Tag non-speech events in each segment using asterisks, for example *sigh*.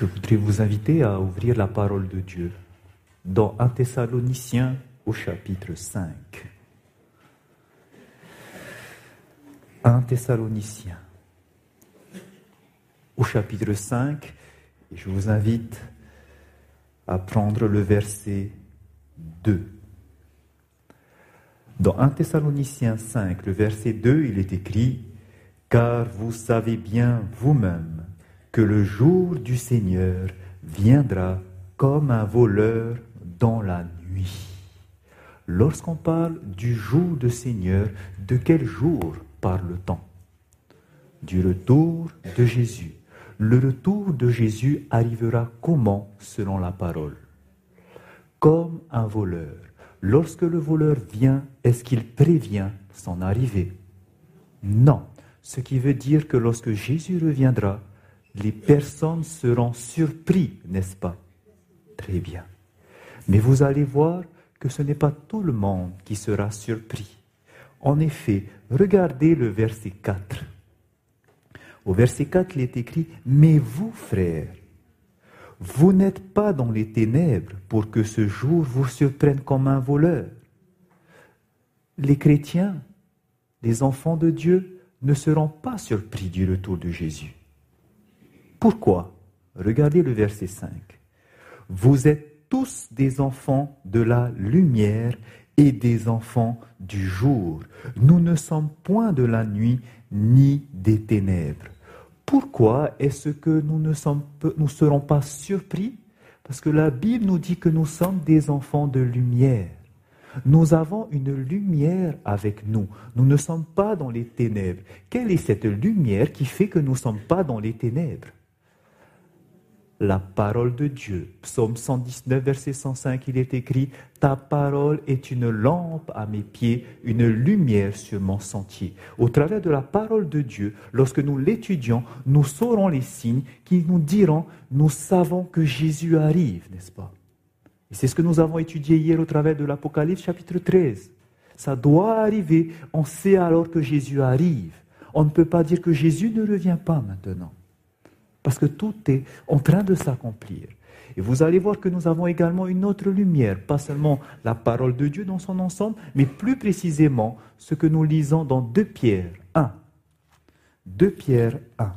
Je voudrais vous inviter à ouvrir la parole de Dieu dans 1 Thessaloniciens au chapitre 5. 1 Thessaloniciens au chapitre 5 et je vous invite à prendre le verset 2. Dans 1 Thessaloniciens 5, le verset 2, il est écrit Car vous savez bien vous-même que le jour du Seigneur viendra comme un voleur dans la nuit. Lorsqu'on parle du jour du Seigneur, de quel jour parle-t-on? Du retour de Jésus. Le retour de Jésus arrivera comment selon la parole? Comme un voleur. Lorsque le voleur vient, est-ce qu'il prévient son arrivée? Non. Ce qui veut dire que lorsque Jésus reviendra, les personnes seront surprises, n'est-ce pas? Très bien. Mais vous allez voir que ce n'est pas tout le monde qui sera surpris. En effet, regardez le verset 4. Au verset 4, il est écrit, Mais vous, frères, vous n'êtes pas dans les ténèbres pour que ce jour vous surprenne comme un voleur. Les chrétiens, les enfants de Dieu, ne seront pas surpris du retour de Jésus. Pourquoi? Regardez le verset 5. Vous êtes tous des enfants de la lumière et des enfants du jour. Nous ne sommes point de la nuit ni des ténèbres. Pourquoi est-ce que nous ne serons pas surpris? Parce que la Bible nous dit que nous sommes des enfants de lumière. Nous avons une lumière avec nous. Nous ne sommes pas dans les ténèbres. Quelle est cette lumière qui fait que nous ne sommes pas dans les ténèbres? La parole de Dieu. Psaume 119, verset 105, il est écrit, Ta parole est une lampe à mes pieds, une lumière sur mon sentier. Au travers de la parole de Dieu, lorsque nous l'étudions, nous saurons les signes qui nous diront, nous savons que Jésus arrive, n'est-ce pas? C'est ce que nous avons étudié hier au travers de l'Apocalypse chapitre 13. Ça doit arriver, on sait alors que Jésus arrive. On ne peut pas dire que Jésus ne revient pas maintenant. Parce que tout est en train de s'accomplir. Et vous allez voir que nous avons également une autre lumière, pas seulement la parole de Dieu dans son ensemble, mais plus précisément ce que nous lisons dans 2 Pierre 1. 2 Pierre 1.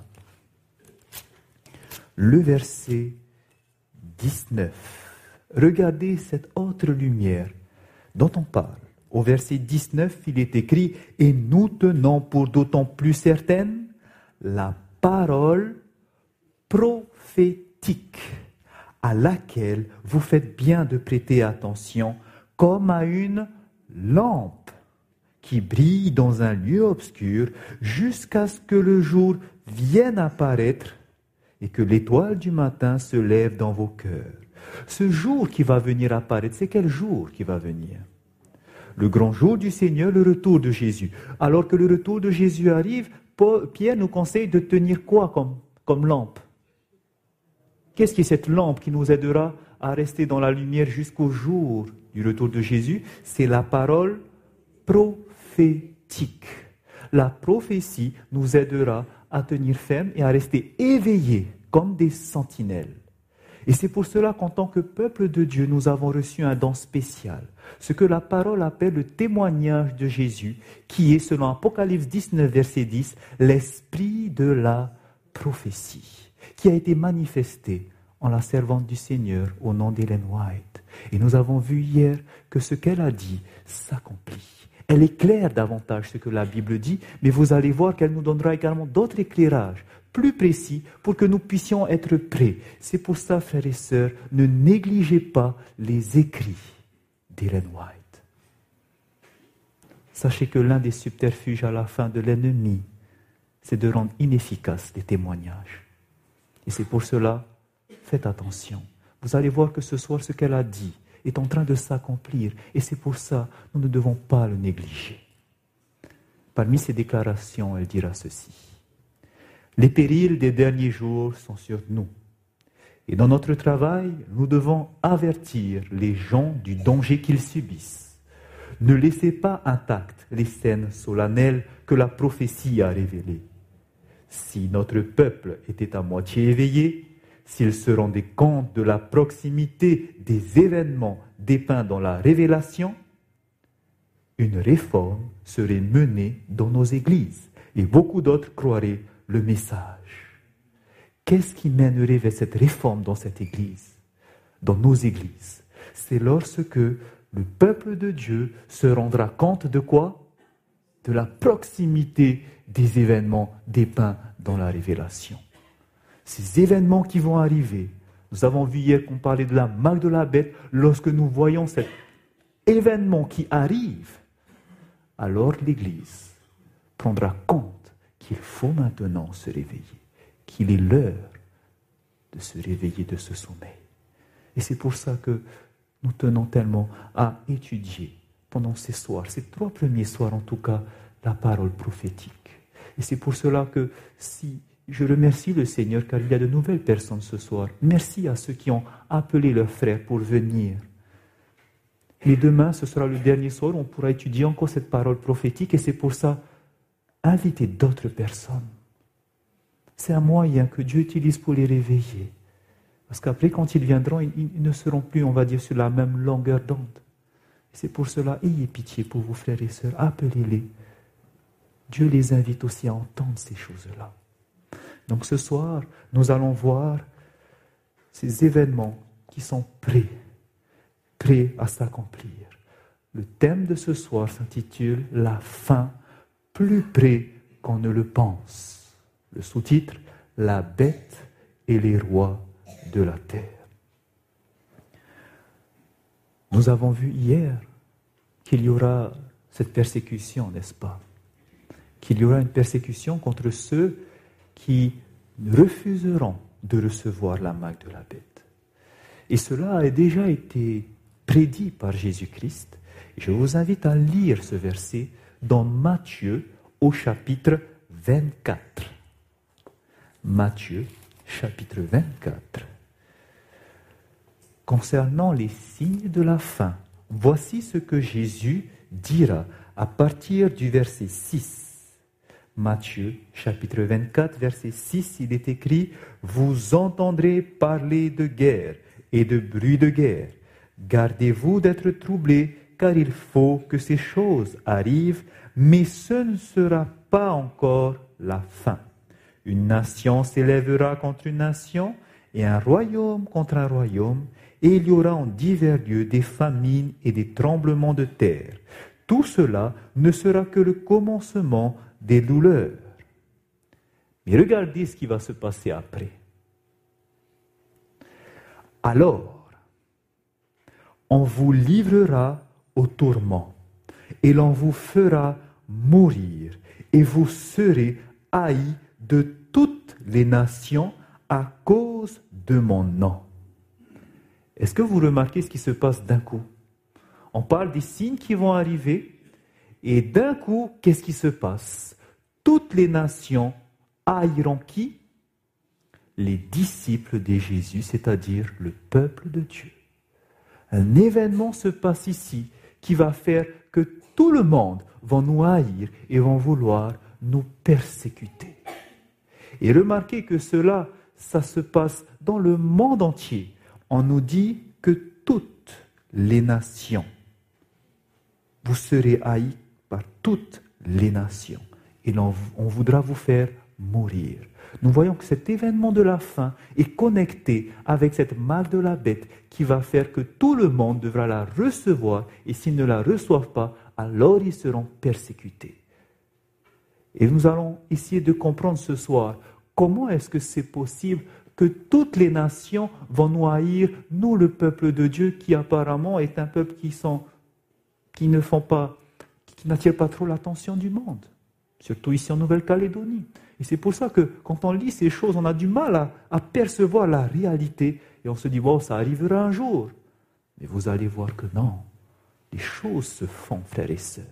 Le verset 19. Regardez cette autre lumière dont on parle. Au verset 19, il est écrit, Et nous tenons pour d'autant plus certaine la parole prophétique à laquelle vous faites bien de prêter attention comme à une lampe qui brille dans un lieu obscur jusqu'à ce que le jour vienne apparaître et que l'étoile du matin se lève dans vos cœurs. Ce jour qui va venir apparaître, c'est quel jour qui va venir? Le grand jour du Seigneur, le retour de Jésus. Alors que le retour de Jésus arrive, Pierre nous conseille de tenir quoi comme, comme lampe? Qu'est-ce qui est cette lampe qui nous aidera à rester dans la lumière jusqu'au jour du retour de Jésus? C'est la parole prophétique. La prophétie nous aidera à tenir ferme et à rester éveillés comme des sentinelles. Et c'est pour cela qu'en tant que peuple de Dieu, nous avons reçu un don spécial, ce que la parole appelle le témoignage de Jésus, qui est, selon Apocalypse 19, verset 10, l'esprit de la prophétie qui a été manifestée en la servante du Seigneur au nom d'Hélène White. Et nous avons vu hier que ce qu'elle a dit s'accomplit. Elle éclaire davantage ce que la Bible dit, mais vous allez voir qu'elle nous donnera également d'autres éclairages plus précis pour que nous puissions être prêts. C'est pour ça, frères et sœurs, ne négligez pas les écrits d'Hélène White. Sachez que l'un des subterfuges à la fin de l'ennemi, c'est de rendre inefficaces les témoignages. Et c'est pour cela, faites attention. Vous allez voir que ce soir, ce qu'elle a dit est en train de s'accomplir. Et c'est pour ça, nous ne devons pas le négliger. Parmi ses déclarations, elle dira ceci. Les périls des derniers jours sont sur nous. Et dans notre travail, nous devons avertir les gens du danger qu'ils subissent. Ne laissez pas intactes les scènes solennelles que la prophétie a révélées. Si notre peuple était à moitié éveillé, s'ils se rendaient compte de la proximité des événements dépeints dans la révélation, une réforme serait menée dans nos églises et beaucoup d'autres croiraient le message. Qu'est-ce qui mènerait vers cette réforme dans cette église, dans nos églises C'est lorsque le peuple de Dieu se rendra compte de quoi? De la proximité des événements dépeints dans la révélation. Ces événements qui vont arriver, nous avons vu hier qu'on parlait de la marque de la bête, lorsque nous voyons cet événement qui arrive, alors l'Église prendra compte qu'il faut maintenant se réveiller, qu'il est l'heure de se réveiller de ce sommeil. Et c'est pour ça que nous tenons tellement à étudier pendant ces soirs, ces trois premiers soirs en tout cas, la parole prophétique. Et c'est pour cela que si je remercie le Seigneur car il y a de nouvelles personnes ce soir. Merci à ceux qui ont appelé leurs frères pour venir. Et demain, ce sera le dernier soir, on pourra étudier encore cette parole prophétique et c'est pour ça, invitez d'autres personnes. C'est un moyen que Dieu utilise pour les réveiller. Parce qu'après, quand ils viendront, ils, ne seront plus, on va dire, sur la même longueur d'onde. C'est pour cela, ayez pitié pour vos frères et sœurs, appelez-les. Dieu les invite aussi à entendre ces choses-là. Donc ce soir, nous allons voir ces événements qui sont prêts, prêts à s'accomplir. Le thème de ce soir s'intitule La fin plus près qu'on ne le pense. Le sous-titre La bête et les rois de la terre. Nous avons vu hier qu'il y aura cette persécution, n'est-ce pas? Qu'il y aura une persécution contre ceux qui refuseront de recevoir la marque de la bête. Et cela a déjà été prédit par Jésus-Christ. Je vous invite à lire ce verset dans Matthieu au chapitre 24. Matthieu chapitre 24. Concernant les signes de la fin, voici ce que Jésus dira à partir du verset 6. Matthieu chapitre 24 verset 6, il est écrit, Vous entendrez parler de guerre et de bruit de guerre. Gardez-vous d'être troublés, car il faut que ces choses arrivent, mais ce ne sera pas encore la fin. Une nation s'élèvera contre une nation, et un royaume contre un royaume, et il y aura en divers lieux des famines et des tremblements de terre. Tout cela ne sera que le commencement des douleurs. Mais regardez ce qui va se passer après. Alors, on vous livrera au tourment et l'on vous fera mourir et vous serez haïs de toutes les nations à cause de mon nom. Est-ce que vous remarquez ce qui se passe d'un coup? On parle des signes qui vont arriver et d'un coup, qu'est-ce qui se passe? Toutes les nations haïront qui Les disciples de Jésus, c'est-à-dire le peuple de Dieu. Un événement se passe ici qui va faire que tout le monde va nous haïr et vont vouloir nous persécuter. Et remarquez que cela, ça se passe dans le monde entier. On nous dit que toutes les nations, vous serez haïs toutes les nations. Et on, voudra vous faire mourir. Nous voyons que cet événement de la fin est connecté avec cette marque de la bête qui va faire que tout le monde devra la recevoir et s'ils ne la reçoivent pas, alors ils seront persécutés. Et nous allons essayer de comprendre ce soir comment est-ce que c'est possible que toutes les nations vont nous haïr, nous le peuple de Dieu qui apparemment est un peuple qui, sont, qui ne font pas n'attire pas trop l'attention du monde, surtout ici en Nouvelle-Calédonie. Et c'est pour ça que quand on lit ces choses, on a du mal à, percevoir la réalité et on se dit, bon, ça arrivera un jour. Mais vous allez voir que non, les choses se font, frères et sœurs.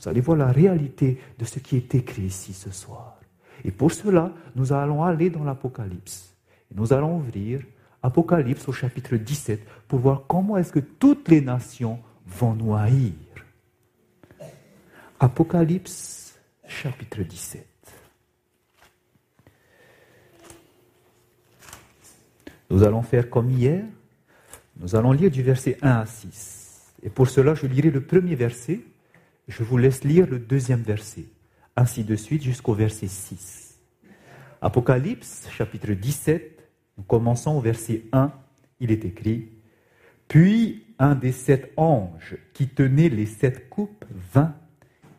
Vous allez voir la réalité de ce qui est écrit ici ce soir. Et pour cela, nous allons aller dans l'Apocalypse. Et nous allons ouvrir Apocalypse au chapitre 17 pour voir comment est-ce que toutes les nations vont nous haïr. Apocalypse chapitre 17. Nous allons faire comme hier. Nous allons lire du verset 1 à 6. Et pour cela, je lirai le premier verset. Je vous laisse lire le deuxième verset. Ainsi de suite jusqu'au verset 6. Apocalypse, chapitre 17. Nous commençons au verset 1. Il est écrit Puis un des sept anges qui tenait les sept coupes vint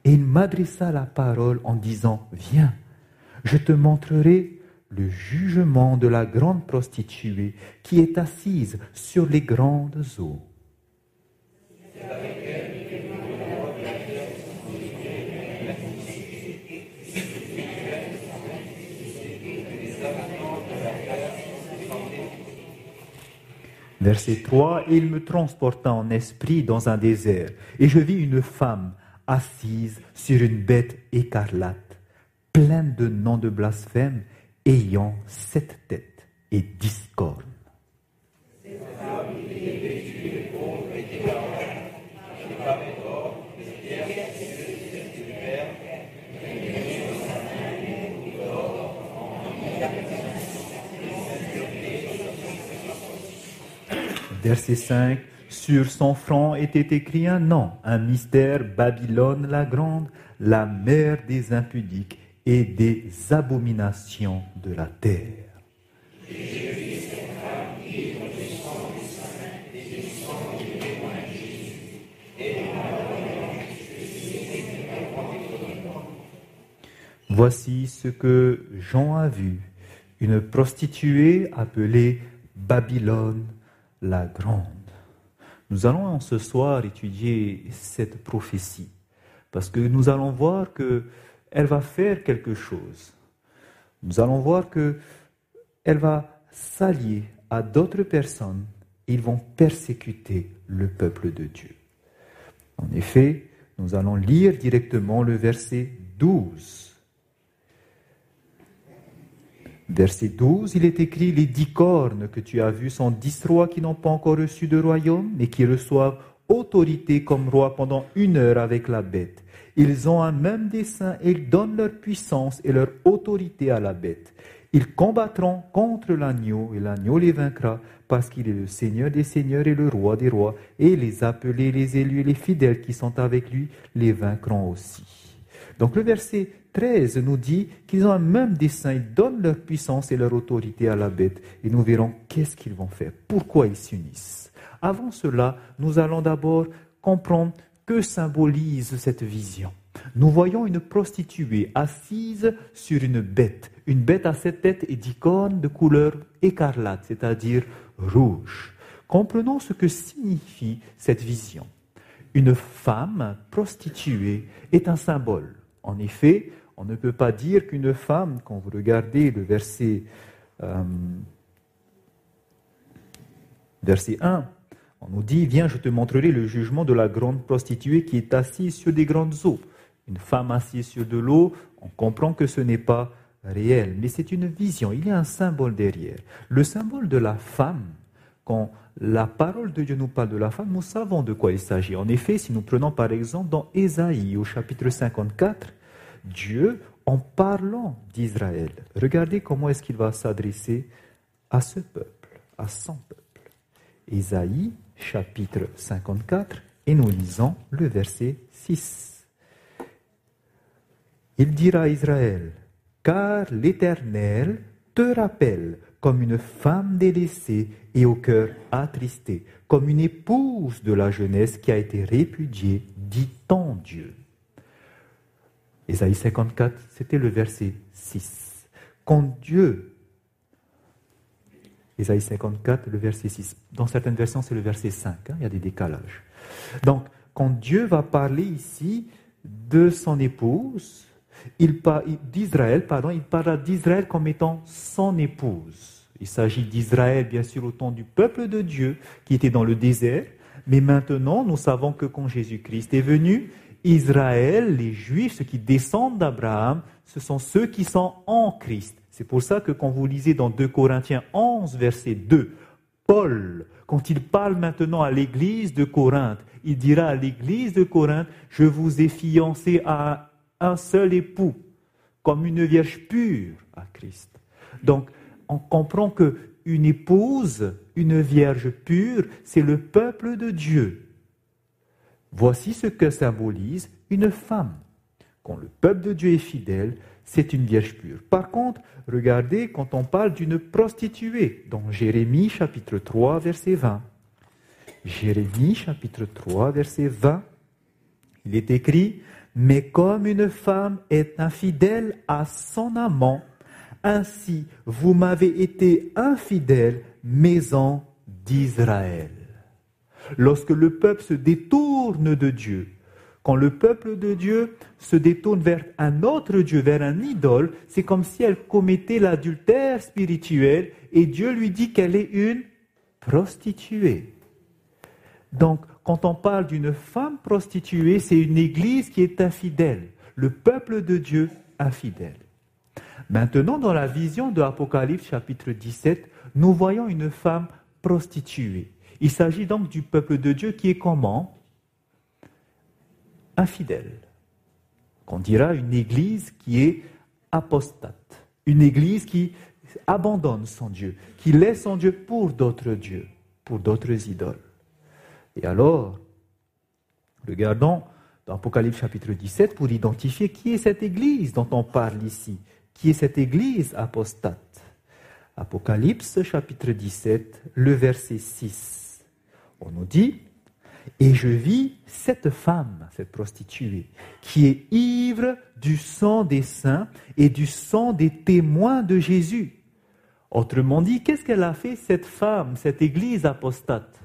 et il m'adressa la parole en disant Viens, je te montrerai le jugement de la grande prostituée qui est assise sur les grandes eaux. Verset 3, il me transporta en esprit dans un désert, et je vis une femme assise sur une bête écarlate, pleine de noms de blasphème, ayant sept têtes et dix cornes. Verset 5. Sur son front était écrit un nom, un mystère, Babylone la grande, la mère des impudiques et des abominations de la terre. Voici ce que Jean a vu, une prostituée appelée Babylone la grande. Nous allons ce soir étudier cette prophétie parce que nous allons voir que elle va faire quelque chose. Nous allons voir que elle va s'allier à d'autres personnes ils vont persécuter le peuple de Dieu. En effet, nous allons lire directement le verset 12. Verset 12, il est écrit, les dix cornes que tu as vues sont dix rois qui n'ont pas encore reçu de royaume, mais qui reçoivent autorité comme roi pendant une heure avec la bête. Ils ont un même dessein et ils donnent leur puissance et leur autorité à la bête. Ils combattront contre l'agneau et l'agneau les vaincra parce qu'il est le Seigneur des seigneurs et le roi des rois et les appelés, les élus et les fidèles qui sont avec lui les vaincront aussi. Donc le verset 13 nous dit qu'ils ont un même dessein, ils donnent leur puissance et leur autorité à la bête, et nous verrons qu'est-ce qu'ils vont faire, pourquoi ils s'unissent. Avant cela, nous allons d'abord comprendre que symbolise cette vision. Nous voyons une prostituée assise sur une bête, une bête à sept têtes et dix cornes de couleur écarlate, c'est-à-dire rouge. Comprenons ce que signifie cette vision. Une femme prostituée est un symbole. En effet, on ne peut pas dire qu'une femme, quand vous regardez le verset, euh, verset 1, on nous dit, viens, je te montrerai le jugement de la grande prostituée qui est assise sur des grandes eaux. Une femme assise sur de l'eau, on comprend que ce n'est pas réel, mais c'est une vision, il y a un symbole derrière. Le symbole de la femme, quand la parole de Dieu nous parle de la femme, nous savons de quoi il s'agit. En effet, si nous prenons par exemple dans Ésaïe au chapitre 54, Dieu en parlant d'Israël. Regardez comment est-ce qu'il va s'adresser à ce peuple, à son peuple. Ésaïe chapitre 54 et nous lisons le verset 6. Il dira à Israël, car l'Éternel te rappelle comme une femme délaissée et au cœur attristé, comme une épouse de la jeunesse qui a été répudiée, dit ton Dieu. Ésaïe 54, c'était le verset 6. Quand Dieu, Ésaïe 54, le verset 6, dans certaines versions c'est le verset 5, hein, il y a des décalages. Donc, quand Dieu va parler ici de son épouse, il d'Israël, pardon, il parlera d'Israël comme étant son épouse. Il s'agit d'Israël, bien sûr, au temps du peuple de Dieu qui était dans le désert, mais maintenant, nous savons que quand Jésus-Christ est venu, Israël, les Juifs, ceux qui descendent d'Abraham, ce sont ceux qui sont en Christ. C'est pour ça que quand vous lisez dans 2 Corinthiens 11, verset 2, Paul, quand il parle maintenant à l'église de Corinthe, il dira à l'église de Corinthe, je vous ai fiancé à un seul époux, comme une vierge pure à Christ. Donc, on comprend que une épouse, une vierge pure, c'est le peuple de Dieu. Voici ce que symbolise une femme. Quand le peuple de Dieu est fidèle, c'est une vierge pure. Par contre, regardez quand on parle d'une prostituée, dans Jérémie chapitre 3, verset 20. Jérémie chapitre 3, verset 20, il est écrit, Mais comme une femme est infidèle à son amant, ainsi vous m'avez été infidèle, maison d'Israël. Lorsque le peuple se détourne de Dieu, quand le peuple de Dieu se détourne vers un autre Dieu, vers un idole, c'est comme si elle commettait l'adultère spirituel et Dieu lui dit qu'elle est une prostituée. Donc, quand on parle d'une femme prostituée, c'est une église qui est infidèle, le peuple de Dieu infidèle. Maintenant, dans la vision de Apocalypse chapitre 17, nous voyons une femme prostituée. Il s'agit donc du peuple de Dieu qui est comment Infidèle. Qu'on dira une église qui est apostate. Une église qui abandonne son Dieu, qui laisse son Dieu pour d'autres dieux, pour d'autres idoles. Et alors, regardons dans Apocalypse chapitre 17 pour identifier qui est cette église dont on parle ici, qui est cette église apostate. Apocalypse chapitre 17, le verset 6. On nous dit, et je vis cette femme, cette prostituée, qui est ivre du sang des saints et du sang des témoins de Jésus. Autrement dit, qu'est-ce qu'elle a fait, cette femme, cette église apostate?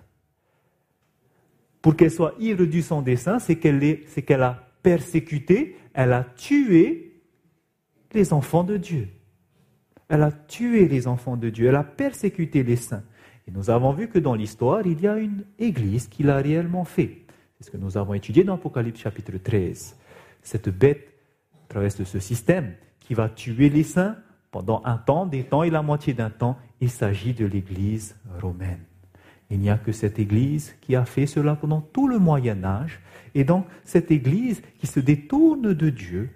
Pour qu'elle soit ivre du sang des saints, c'est qu'elle a persécuté, elle a tué les enfants de Dieu. Elle a tué les enfants de Dieu, elle a persécuté les saints. Et nous avons vu que dans l'histoire, il y a une église qui l'a réellement fait. C'est ce que nous avons étudié dans Apocalypse chapitre 13. Cette bête, à travers ce système, qui va tuer les saints pendant un temps, des temps et la moitié d'un temps, il s'agit de l'église romaine. Il n'y a que cette Église qui a fait cela pendant tout le Moyen Âge. Et donc, cette Église qui se détourne de Dieu,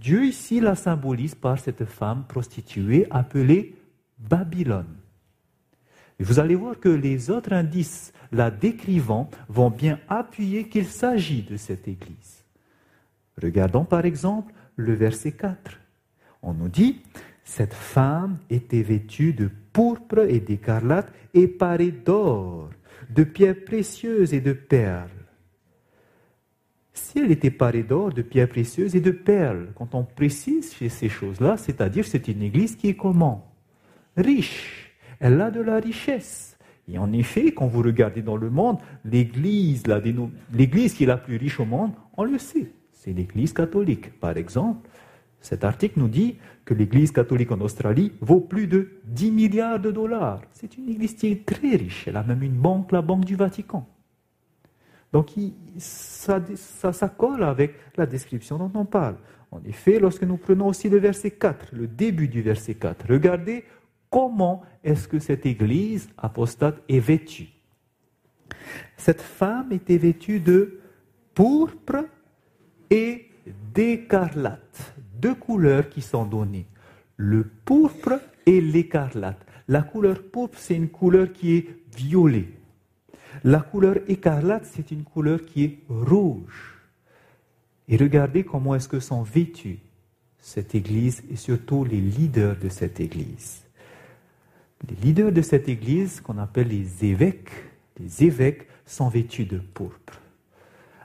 Dieu ici la symbolise par cette femme prostituée appelée Babylone. Vous allez voir que les autres indices la décrivant vont bien appuyer qu'il s'agit de cette Église. Regardons par exemple le verset 4. On nous dit, cette femme était vêtue de pourpre et d'écarlate et parée d'or, de pierres précieuses et de perles. Si elle était parée d'or, de pierres précieuses et de perles, quand on précise ces choses-là, c'est-à-dire c'est une église qui est comment? Riche. Elle a de la richesse. Et en effet, quand vous regardez dans le monde, l'église, l'église qui est la plus riche au monde, on le sait, c'est l'église catholique. Par exemple, cet article nous dit que l'Église catholique en Australie vaut plus de 10 milliards de dollars. C'est une Église qui est très riche. Elle a même une banque, la Banque du Vatican. Donc ça, ça, colle avec la description dont on parle. En effet, lorsque nous prenons aussi le verset 4, le début du verset 4, regardez comment est-ce que cette Église apostate est vêtue? Cette femme était vêtue de pourpre et d'écarlate deux couleurs qui sont données, le pourpre et l'écarlate. La couleur pourpre, c'est une couleur qui est violet. La couleur écarlate, c'est une couleur qui est rouge. Et regardez comment est-ce que sont vêtus cette église et surtout les leaders de cette église. Les leaders de cette église, qu'on appelle les évêques, les évêques sont vêtus de pourpre.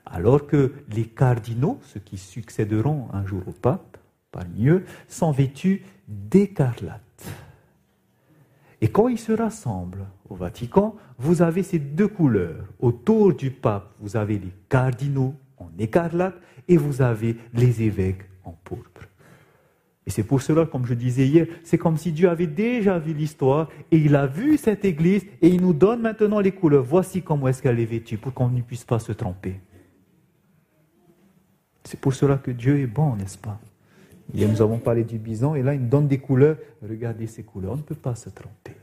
Alors que les cardinaux, ceux qui succéderont un jour au pape, parmi eux, sont vêtus d'écarlate. Et quand ils se rassemblent au Vatican, vous avez ces deux couleurs. Autour du pape, vous avez les cardinaux en écarlate et vous avez les évêques en pourpre. Et c'est pour cela, comme je disais hier, c'est comme si Dieu avait déjà vu l'histoire et il a vu cette église et il nous donne maintenant les couleurs. Voici comment est-ce qu'elle est vêtue pour qu'on ne puisse pas se tromper. C'est pour cela que Dieu est bon, n'est-ce pas? Hier, nous avons parlé du bison et là, il nous donne des couleurs. Regardez ces couleurs, on ne peut pas se tromper.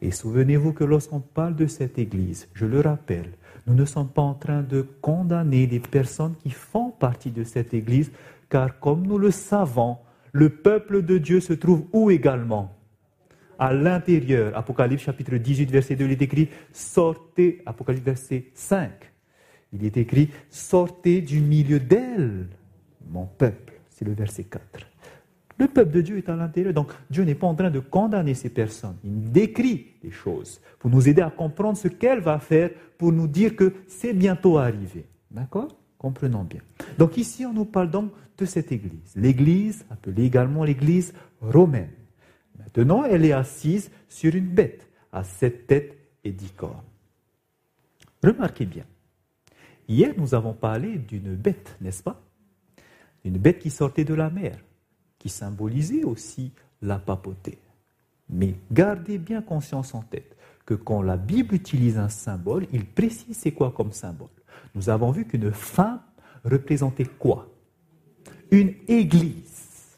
Et souvenez-vous que lorsqu'on parle de cette Église, je le rappelle, nous ne sommes pas en train de condamner des personnes qui font partie de cette Église, car comme nous le savons, le peuple de Dieu se trouve où également? À l'intérieur. Apocalypse chapitre 18, verset 2, il est écrit Sortez, Apocalypse verset 5, il est écrit Sortez du milieu d'elle, mon peuple. C'est le verset 4. Le peuple de Dieu est à l'intérieur. Donc Dieu n'est pas en train de condamner ces personnes. Il décrit les choses pour nous aider à comprendre ce qu'elle va faire pour nous dire que c'est bientôt arrivé. D'accord? Comprenons bien. Donc ici, on nous parle donc de cette église. L'église, appelée également l'église romaine. Maintenant, elle est assise sur une bête à sept têtes et dix cornes. Remarquez bien. Hier, nous avons parlé d'une bête, n'est-ce pas? Une bête qui sortait de la mer qui symbolisait aussi la papauté. Mais gardez bien conscience en tête que quand la Bible utilise un symbole, il précise c'est quoi comme symbole. Nous avons vu qu'une femme représentait quoi? Une église.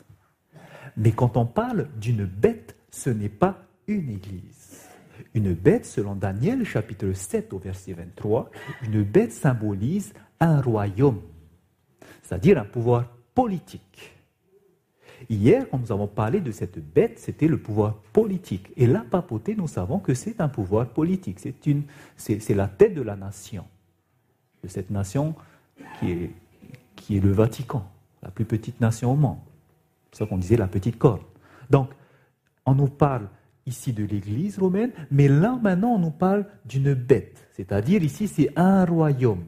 Mais quand on parle d'une bête, ce n'est pas une église. Une bête, selon Daniel chapitre 7 au verset 23, une bête symbolise un royaume, c'est-à-dire un pouvoir politique. Hier, quand nous avons parlé de cette bête, c'était le pouvoir politique. Et la papauté, nous savons que c'est un pouvoir politique. C'est, la tête de la nation. De cette nation qui est le Vatican, la plus petite nation au monde. C'est ça qu'on disait la petite corne. Donc, on nous parle ici de l'Église romaine, mais là maintenant on nous parle d'une bête. C'est-à-dire ici c'est un royaume.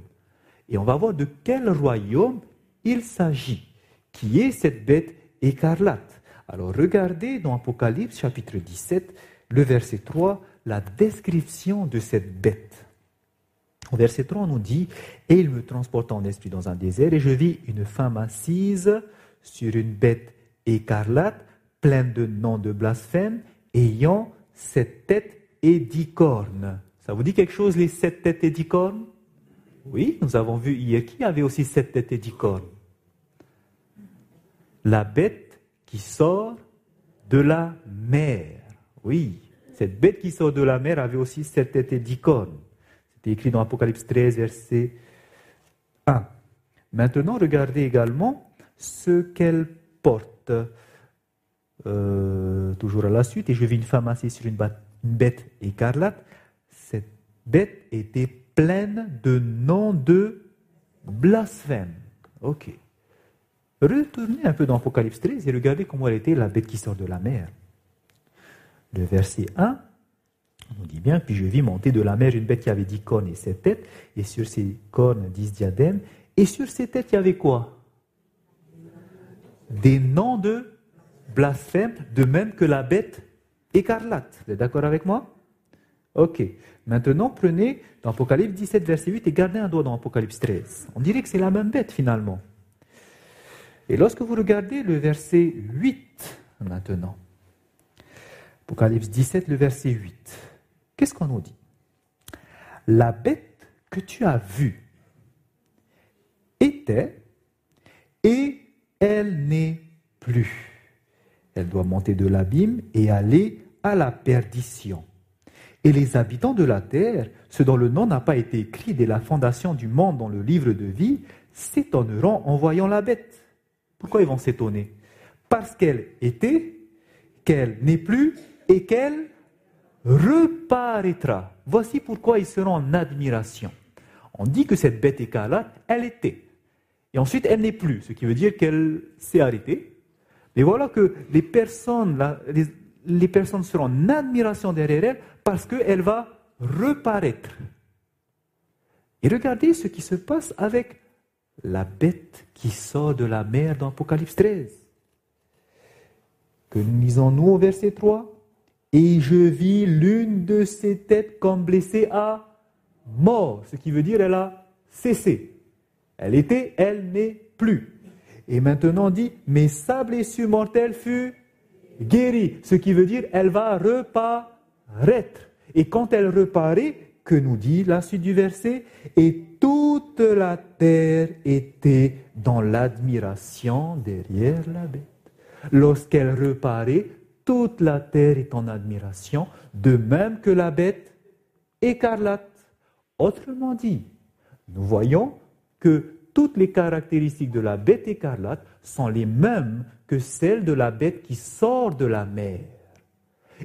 Et on va voir de quel royaume il s'agit. Qui est cette bête écarlate. Alors regardez dans Apocalypse chapitre 17, le verset 3, la description de cette bête. Verset 3, on nous dit, Et il me transporta en esprit dans un désert, et je vis une femme assise sur une bête écarlate, pleine de noms de blasphème, ayant sept têtes et dix cornes. Ça vous dit quelque chose, les sept têtes et dix cornes? Oui, nous avons vu hier qui avait aussi sept têtes et dix cornes la bête qui sort de la mer. Oui, cette bête qui sort de la mer avait aussi sept têtes et dix cornes. C'était écrit dans Apocalypse 13, verset 1. Maintenant, regardez également ce qu'elle porte. Euh, toujours à la suite, et je vis une femme assise sur une, bête écarlate. Cette bête était pleine de noms de blasphème. Ok. Retournez un peu dans Apocalypse 13 et regardez comment elle était la bête qui sort de la mer. Le verset 1, on nous dit bien, puis je vis monter de la mer une bête qui avait dix cornes et sept têtes, et sur ses cornes dix diadèmes, et sur ses têtes il y avait quoi? Des noms de blasphème, de même que la bête écarlate. Vous êtes d'accord avec moi? Ok. Maintenant, prenez dans Apocalypse 17, verset 8 et gardez un doigt dans Apocalypse 13. On dirait que c'est la même bête finalement. Et lorsque vous regardez le verset 8 maintenant, Apocalypse 17, le verset 8, qu'est-ce qu'on nous dit La bête que tu as vue était et elle n'est plus. Elle doit monter de l'abîme et aller à la perdition. Et les habitants de la terre, ceux dont le nom n'a pas été écrit dès la fondation du monde dans le livre de vie, s'étonneront en voyant la bête pourquoi ils vont s'étonner? Parce qu'elle était, qu'elle n'est plus et qu'elle reparaîtra. Voici pourquoi ils seront en admiration. On dit que cette bête écarlate, elle était. Et ensuite, elle n'est plus, ce qui veut dire qu'elle s'est arrêtée. Mais voilà que les personnes, les, personnes seront en admiration derrière elle parce qu'elle va reparaître. Et regardez ce qui se passe avec la bête qui sort de la mer dans Apocalypse 13. Que lisons-nous au verset 3 Et je vis l'une de ses têtes comme blessée à mort, ce qui veut dire elle a cessé. Elle était, elle n'est plus. Et maintenant dit, mais sa blessure mortelle fut guérie, ce qui veut dire elle va reparaître. Et quand elle reparaît, que nous dit la suite du verset Et toute la terre était dans l'admiration derrière la bête. Lorsqu'elle reparaît, toute la terre est en admiration, de même que la bête écarlate. Autrement dit, nous voyons que toutes les caractéristiques de la bête écarlate sont les mêmes que celles de la bête qui sort de la mer.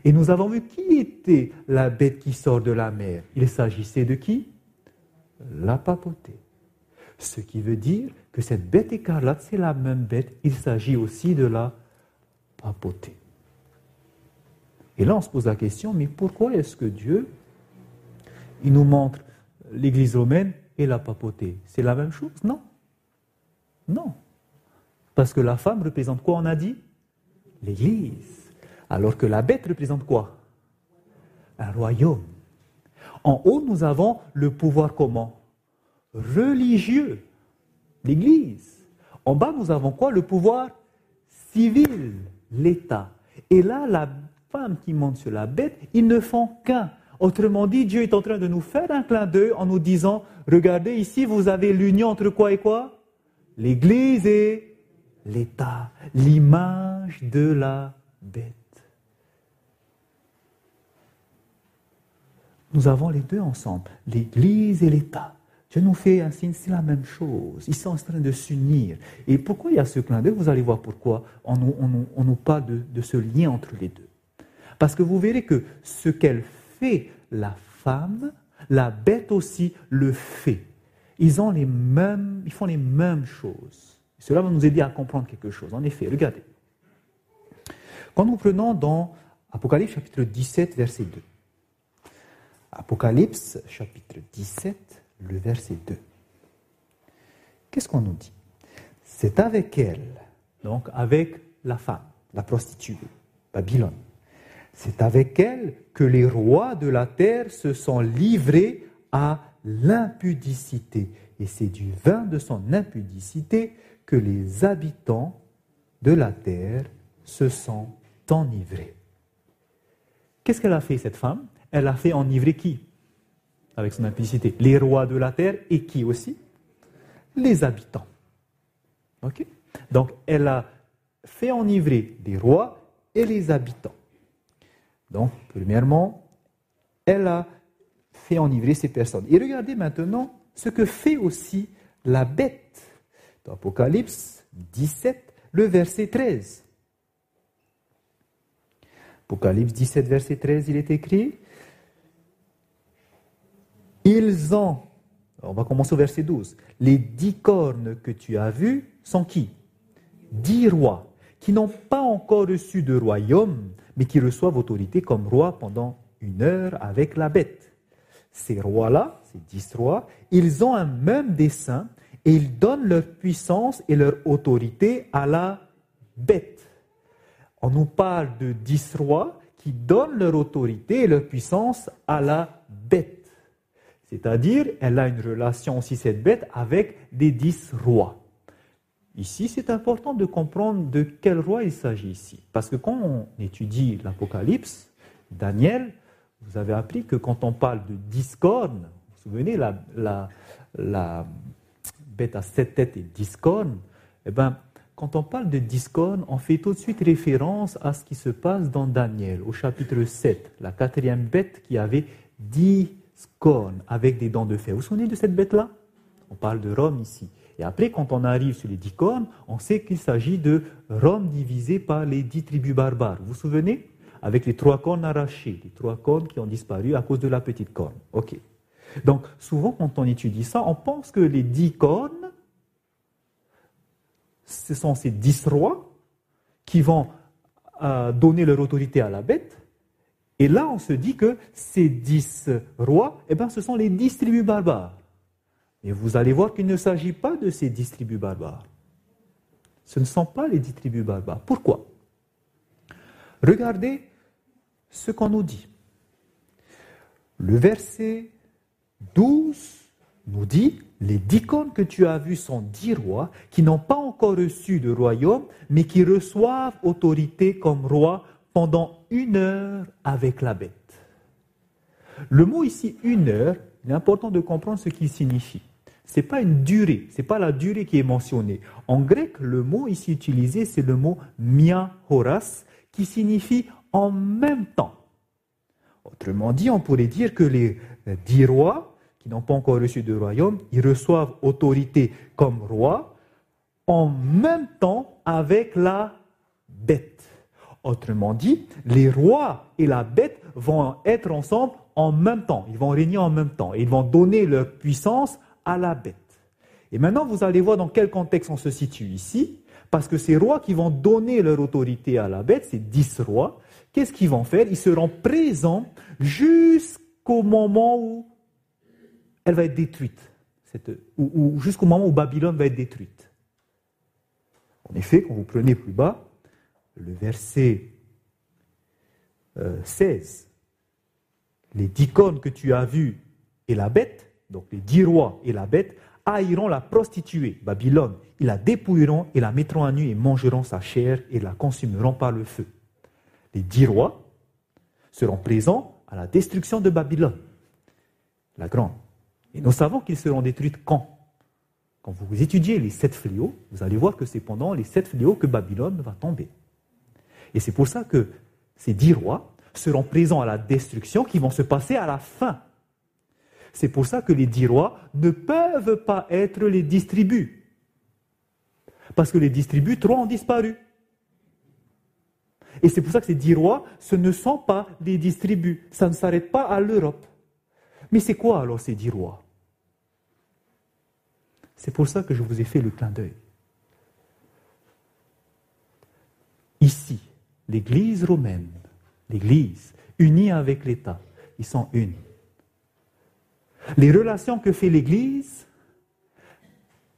Et nous avons vu qui était la bête qui sort de la mer. Il s'agissait de qui? La papauté. Ce qui veut dire que cette bête écarlate, c'est la même bête. Il s'agit aussi de la papauté. Et là, on se pose la question, mais pourquoi est-ce que Dieu, il nous montre l'Église romaine et la papauté? C'est la même chose? Non. Non. Parce que la femme représente quoi, on a dit? L'Église. Alors que la bête représente quoi? Un royaume. En haut, nous avons le pouvoir comment? Religieux. L'Église. En bas, nous avons quoi? Le pouvoir civil, l'État. Et là, la femme qui monte sur la bête, ils ne font qu'un. Autrement dit, Dieu est en train de nous faire un clin d'œil en nous disant, regardez ici, vous avez l'union entre quoi et quoi? L'Église et l'État, l'image de la bête. Nous avons les deux ensemble, l'Église et l'État. Dieu nous fait un signe, c'est la même chose. Ils sont en train de s'unir. Et pourquoi il y a ce clin d'œil? Vous allez voir pourquoi on nous, parle de ce lien entre les deux. Parce que vous verrez que ce qu'elle fait, la femme, la bête aussi le fait. Ils, font les mêmes choses. Cela va nous aider à comprendre quelque chose. En effet, regardez. Quand nous prenons dans Apocalypse chapitre 17, verset 2. Apocalypse chapitre 17, le verset 2. Qu'est-ce qu'on nous dit? C'est avec elle, donc avec la femme, la prostituée, Babylone, c'est avec elle que les rois de la terre se sont livrés à l'impudicité. Et c'est du vin de son impudicité que les habitants de la terre se sont enivrés. Qu'est-ce qu'elle a fait, cette femme? Elle a fait enivrer qui? Avec son impudicité. Les rois de la terre et qui aussi? Les habitants. Donc, elle a fait enivrer les rois et les habitants. Donc, premièrement, elle a fait enivrer ces personnes. Et regardez maintenant ce que fait aussi la bête. Dans Apocalypse 17, le verset 13. Apocalypse 17, verset 13, il est écrit Ils ont, on va commencer au verset 12, les dix cornes que tu as vues sont qui? Dix rois qui n'ont pas encore reçu de royaume, mais qui reçoivent autorité comme roi pendant une heure avec la bête. Ces rois-là, ces dix rois, ils ont un même dessein et ils donnent leur puissance et leur autorité à la bête. On nous parle de dix rois qui donnent leur autorité et leur puissance à la bête. C'est-à-dire, elle a une relation aussi, cette bête, avec des dix rois. Ici, c'est important de comprendre de quel roi il s'agit ici. Parce que quand on étudie l'Apocalypse, Daniel, vous avez appris que quand on parle de discorde, vous vous souvenez, la, bête à sept têtes et discorde, eh ben, quand on parle de discorde, on fait tout de suite référence à ce qui se passe dans Daniel, au chapitre 7, la quatrième bête qui avait dix cornes avec des dents de fer. Vous vous souvenez de cette bête-là? On parle de Rome ici. Et après, quand on arrive sur les dix cornes, on sait qu'il s'agit de Rome divisée par les dix tribus barbares. Vous vous souvenez? Avec les trois cornes arrachées, les trois cornes qui ont disparu à cause de la petite corne. Ok. Donc, souvent, quand on étudie ça, on pense que les dix cornes, ce sont ces dix rois qui vont euh, donner leur autorité à la bête. Et là, on se dit que ces dix rois, eh ben, ce sont les dix tribus barbares. Et vous allez voir qu'il ne s'agit pas de ces dix barbares. Ce ne sont pas les dix barbares. Pourquoi? Regardez ce qu'on nous dit. Le verset 12 nous dit, les dix cornes que tu as vus sont dix rois qui n'ont pas encore reçu de royaume, mais qui reçoivent autorité comme roi pendant une heure avec la bête. Le mot ici, une heure, il est important de comprendre ce qu'il signifie n'est pas une durée, c'est pas la durée qui est mentionnée. En grec, le mot ici utilisé, c'est le mot mia horas, qui signifie en même temps. Autrement dit, on pourrait dire que les dix rois, qui n'ont pas encore reçu de royaume, ils reçoivent autorité comme roi en même temps avec la bête. Autrement dit, les rois et la bête vont être ensemble en même temps. Ils vont régner en même temps. Ils vont donner leur puissance à la bête. Et maintenant, vous allez voir dans quel contexte on se situe ici. Parce que ces rois qui vont donner leur autorité à la bête, ces dix rois, qu'est-ce qu'ils vont faire? Ils seront présents jusqu'au moment où elle va être détruite, ou, jusqu'au moment où Babylone va être détruite. En effet, quand vous prenez plus bas, le verset 16, euh, les dix cornes que tu as vues et la bête, donc les dix rois et la bête, haïront la prostituée, Babylone. Ils la dépouilleront et la mettront à nu et mangeront sa chair et la consumeront par le feu. Les dix rois seront présents à la destruction de Babylone, la grande. Et nous savons qu'ils seront détruits quand? Quand vous étudiez les sept fléaux, vous allez voir que c'est pendant les sept fléaux que Babylone va tomber. Et c'est pour ça que ces dix rois seront présents à la destruction qui vont se passer à la fin c'est pour ça que les dix rois ne peuvent pas être les distribus. Parce que les distribus, trois ont disparu. Et c'est pour ça que ces dix rois, ce ne sont pas des distribus. Ça ne s'arrête pas à l'Europe. Mais c'est quoi alors ces dix rois C'est pour ça que je vous ai fait le clin d'œil. Ici, l'Église romaine, l'Église unie avec l'État, ils sont une. Les relations que fait l'Église,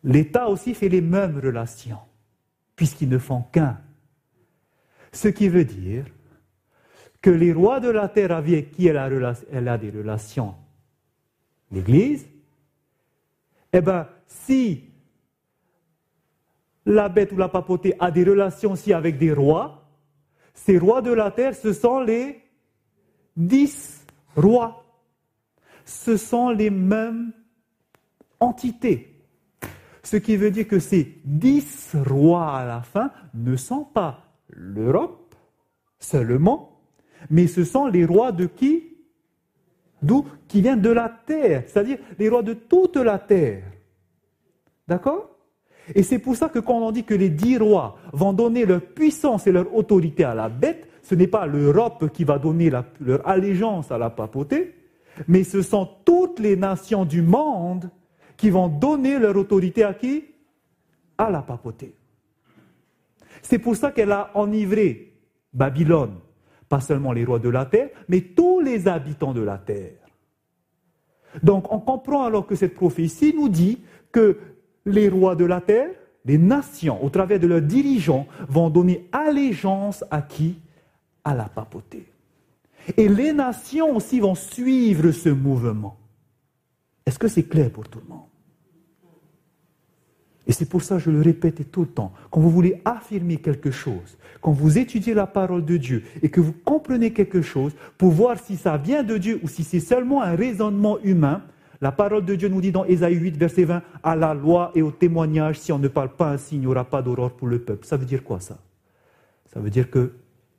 l'État aussi fait les mêmes relations, puisqu'ils ne font qu'un. Ce qui veut dire que les rois de la terre avec qui elle a, des relations, l'Église, eh bien, si la bête ou la papauté a des relations aussi avec des rois, ces rois de la terre, ce sont les dix rois ce sont les mêmes entités. Ce qui veut dire que ces dix rois à la fin ne sont pas l'Europe seulement, mais ce sont les rois de qui? D'où? Qui viennent de la terre, c'est-à-dire les rois de toute la terre. D'accord? Et c'est pour ça que quand on dit que les dix rois vont donner leur puissance et leur autorité à la bête, ce n'est pas l'Europe qui va donner leur allégeance à la papauté, mais ce sont toutes les nations du monde qui vont donner leur autorité à qui? À la papauté. C'est pour ça qu'elle a enivré Babylone, pas seulement les rois de la terre, mais tous les habitants de la terre. Donc on comprend alors que cette prophétie nous dit que les rois de la terre, les nations, au travers de leurs dirigeants, vont donner allégeance à qui? À la papauté. Et les nations aussi vont suivre ce mouvement. Est-ce que c'est clair pour tout le monde? Et c'est pour ça que je le répète tout le temps. Quand vous voulez affirmer quelque chose, quand vous étudiez la parole de Dieu et que vous comprenez quelque chose, pour voir si ça vient de Dieu ou si c'est seulement un raisonnement humain, la parole de Dieu nous dit dans Ésaïe 8, verset 20, à la loi et au témoignage, si on ne parle pas ainsi, il n'y aura pas d'aurore pour le peuple. Ça veut dire quoi ça? Ça veut dire que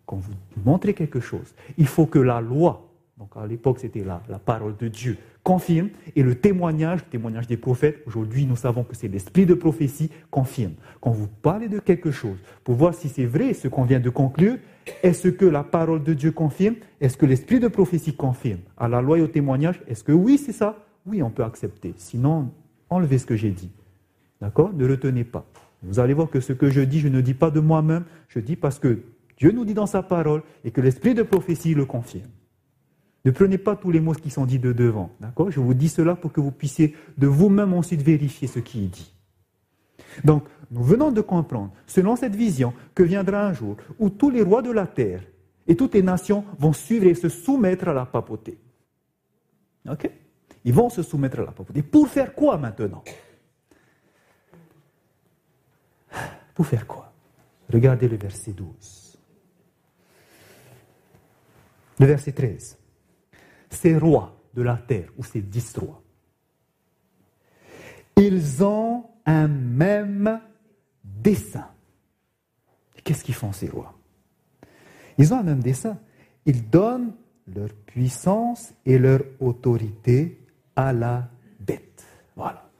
quand vous montrez quelque chose, il faut que la loi, donc à l'époque c'était la, parole de Dieu, confirme, et le témoignage, le témoignage des prophètes, aujourd'hui nous savons que c'est l'esprit de prophétie, confirme. Quand vous parlez de quelque chose, pour voir si c'est vrai ce qu'on vient de conclure, est-ce que la parole de Dieu confirme? Est-ce que l'esprit de prophétie confirme? À la loi et au témoignage, est-ce que oui c'est ça? Oui, on peut accepter. Sinon, enlevez ce que j'ai dit. D'accord? Ne retenez pas. Vous allez voir que ce que je dis, je ne dis pas de moi-même, je dis parce que Dieu nous dit dans sa parole et que l'esprit de prophétie le confirme. Ne prenez pas tous les mots qui sont dits de devant. D'accord? Je vous dis cela pour que vous puissiez de vous-même ensuite vérifier ce qui est dit. Donc, nous venons de comprendre, selon cette vision, que viendra un jour où tous les rois de la terre et toutes les nations vont suivre et se soumettre à la papauté. Ok? Ils vont se soumettre à la papauté. Pour faire quoi maintenant? Pour faire quoi? Regardez le verset 12. Le verset 13. Ces rois de la terre, ou ces dix rois, ils ont un même dessein. Qu'est-ce qu'ils font ces rois? Ils ont un même dessein. Ils donnent leur puissance et leur autorité à la bête. Voilà.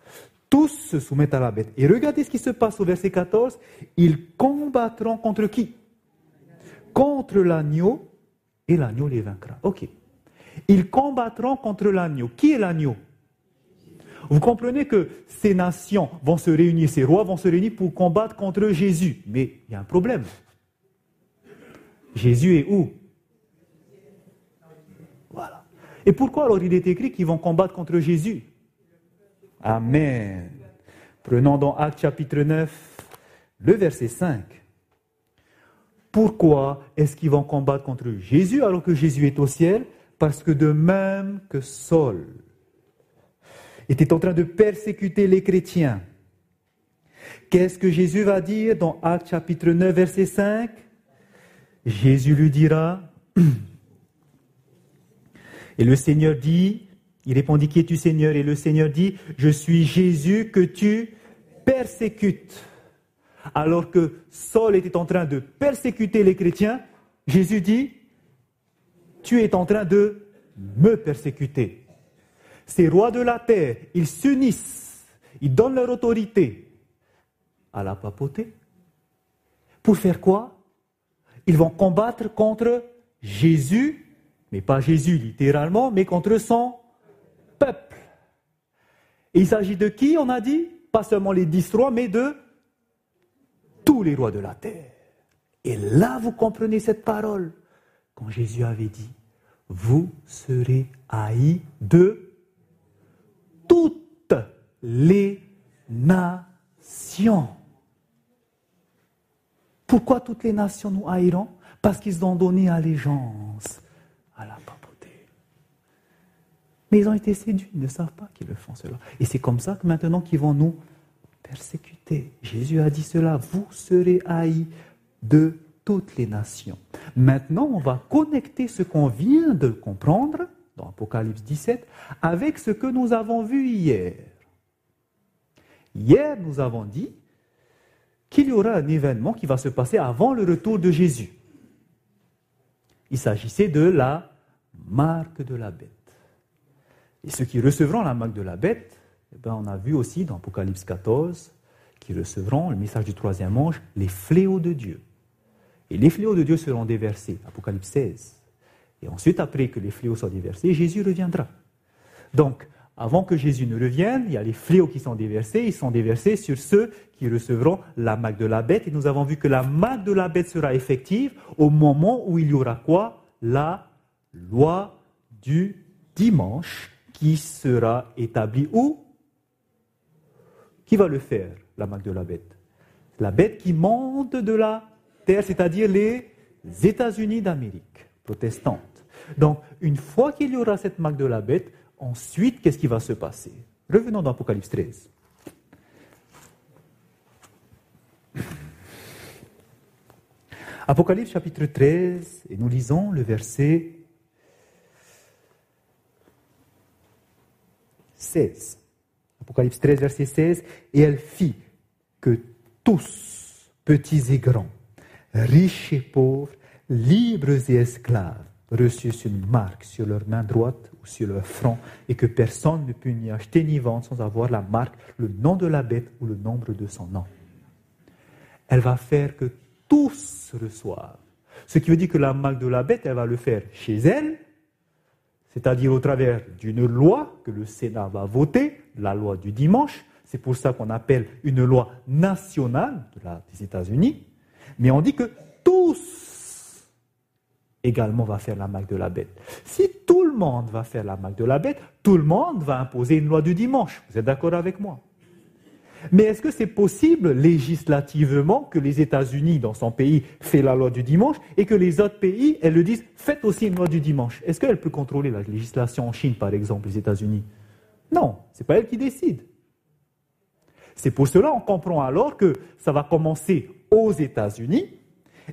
Tous se soumettent à la bête. Et regardez ce qui se passe au verset 14. Ils combattront contre qui? Contre l'agneau et l'agneau les vaincra. Ok. Ils combattront contre l'agneau. Qui est l'agneau? Vous comprenez que ces nations vont se réunir, ces rois vont se réunir pour combattre contre Jésus. Mais il y a un problème. Jésus est où? Voilà. Et pourquoi alors il est écrit qu'ils vont combattre contre Jésus? Amen. Prenons dans Acte chapitre 9, le verset 5. Pourquoi est-ce qu'ils vont combattre contre Jésus alors que Jésus est au ciel? Parce que de même que Saul était en train de persécuter les chrétiens, qu'est-ce que Jésus va dire dans Acte chapitre 9, verset 5 Jésus lui dira, *clears throat* et le Seigneur dit, il répondit, qui es-tu Seigneur? Et le Seigneur dit, je suis Jésus que tu persécutes. Alors que Saul était en train de persécuter les chrétiens, Jésus dit, tu es en train de me persécuter. Ces rois de la terre, ils s'unissent, ils donnent leur autorité à la papauté. Pour faire quoi? Ils vont combattre contre Jésus, mais pas Jésus littéralement, mais contre son peuple. Et il s'agit de qui, on a dit? Pas seulement les dix rois, mais de tous les rois de la terre. Et là, vous comprenez cette parole. Quand Jésus avait dit, vous serez haïs de toutes les nations. Pourquoi toutes les nations nous haïront? Parce qu'ils ont donné allégeance à la papauté. Mais ils ont été séduits, ils ne savent pas qu'ils le font cela. Et c'est comme ça que maintenant qu'ils vont nous Jésus a dit cela, vous serez haïs de toutes les nations. Maintenant, on va connecter ce qu'on vient de comprendre dans Apocalypse 17 avec ce que nous avons vu hier. Hier, nous avons dit qu'il y aura un événement qui va se passer avant le retour de Jésus. Il s'agissait de la marque de la bête. Et ceux qui recevront la marque de la bête eh ben, on a vu aussi dans Apocalypse 14 qu'ils recevront le message du troisième ange, les fléaux de Dieu. Et les fléaux de Dieu seront déversés, Apocalypse 16. Et ensuite, après que les fléaux soient déversés, Jésus reviendra. Donc, avant que Jésus ne revienne, il y a les fléaux qui sont déversés. Ils sont déversés sur ceux qui recevront la marque de la bête. Et nous avons vu que la marque de la bête sera effective au moment où il y aura quoi? La loi du dimanche qui sera établie où? Qui va le faire, la marque de la bête? La bête qui monte de la terre, c'est-à-dire les États-Unis d'Amérique, protestantes. Donc, une fois qu'il y aura cette marque de la bête, ensuite, qu'est-ce qui va se passer? Revenons dans Apocalypse 13. Apocalypse chapitre 13, et nous lisons le verset 16. Apocalypse 13, verset 16, et elle fit que tous, petits et grands, riches et pauvres, libres et esclaves, reçussent une marque sur leur main droite ou sur leur front, et que personne ne put ni acheter ni vendre sans avoir la marque, le nom de la bête ou le nombre de son nom. Elle va faire que tous reçoivent. Ce qui veut dire que la marque de la bête, elle va le faire chez elle, c'est-à-dire au travers d'une loi que le Sénat va voter, la loi du dimanche. C'est pour ça qu'on appelle une loi nationale des États-Unis. Mais on dit que tous également va faire la marque de la bête. Si tout le monde va faire la marque de la bête, tout le monde va imposer une loi du dimanche. Vous êtes d'accord avec moi? Mais est-ce que c'est possible législativement que les États-Unis, dans son pays, fait la loi du dimanche et que les autres pays, elles le disent, faites aussi une loi du dimanche? Est-ce qu'elle peut contrôler la législation en Chine, par exemple, les États-Unis? Non, ce n'est pas elle qui décide. C'est pour cela qu'on comprend alors que ça va commencer aux États-Unis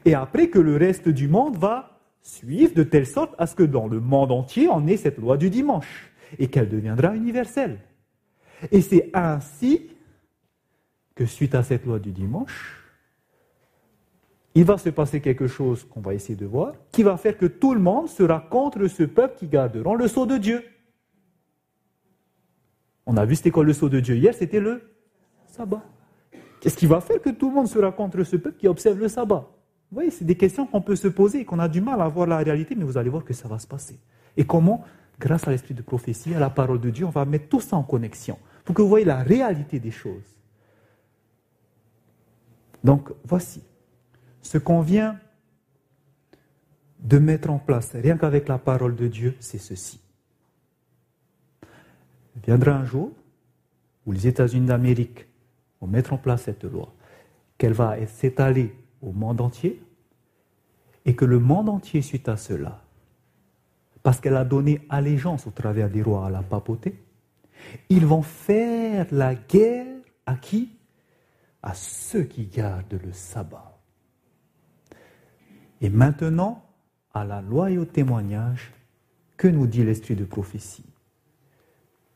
et après que le reste du monde va suivre de telle sorte à ce que dans le monde entier, on ait cette loi du dimanche et qu'elle deviendra universelle. Et c'est ainsi que suite à cette loi du dimanche, il va se passer quelque chose qu'on va essayer de voir, qui va faire que tout le monde sera contre ce peuple qui garderont le sceau de Dieu. On a vu c'était quoi le sceau de Dieu hier, c'était le sabbat. Qu'est-ce qui va faire que tout le monde sera contre ce peuple qui observe le sabbat? Vous voyez, c'est des questions qu'on peut se poser et qu'on a du mal à voir la réalité, mais vous allez voir que ça va se passer. Et comment? Grâce à l'esprit de prophétie, à la parole de Dieu, on va mettre tout ça en connexion pour que vous voyez la réalité des choses. Donc, voici ce qu'on vient de mettre en place, rien qu'avec la parole de Dieu, c'est ceci. Viendra un jour où les États-Unis d'Amérique vont mettre en place cette loi, qu'elle va s'étaler au monde entier, et que le monde entier, suite à cela, parce qu'elle a donné allégeance au travers des rois à la papauté, ils vont faire la guerre à qui? À ceux qui gardent le sabbat. Et maintenant, à la loi et au témoignage, que nous dit l'esprit de prophétie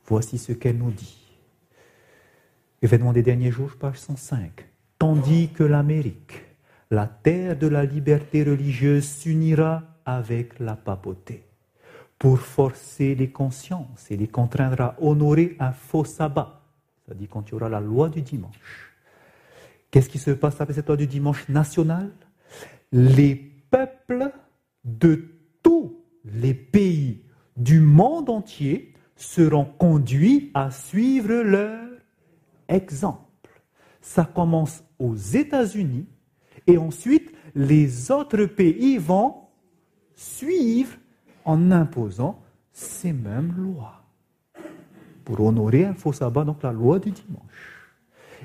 Voici ce qu'elle nous dit. Événement des derniers jours, page 105. Tandis que l'Amérique, la terre de la liberté religieuse, s'unira avec la papauté pour forcer les consciences et les contraindre à honorer un faux sabbat, c'est-à-dire quand il y aura la loi du dimanche. Qu'est-ce qui se passe avec cette loi du dimanche national? Les peuples de tous les pays du monde entier seront conduits à suivre leur exemple. Ça commence aux États-Unis et ensuite les autres pays vont suivre en imposant ces mêmes lois pour honorer un faux sabbat, donc la loi du dimanche.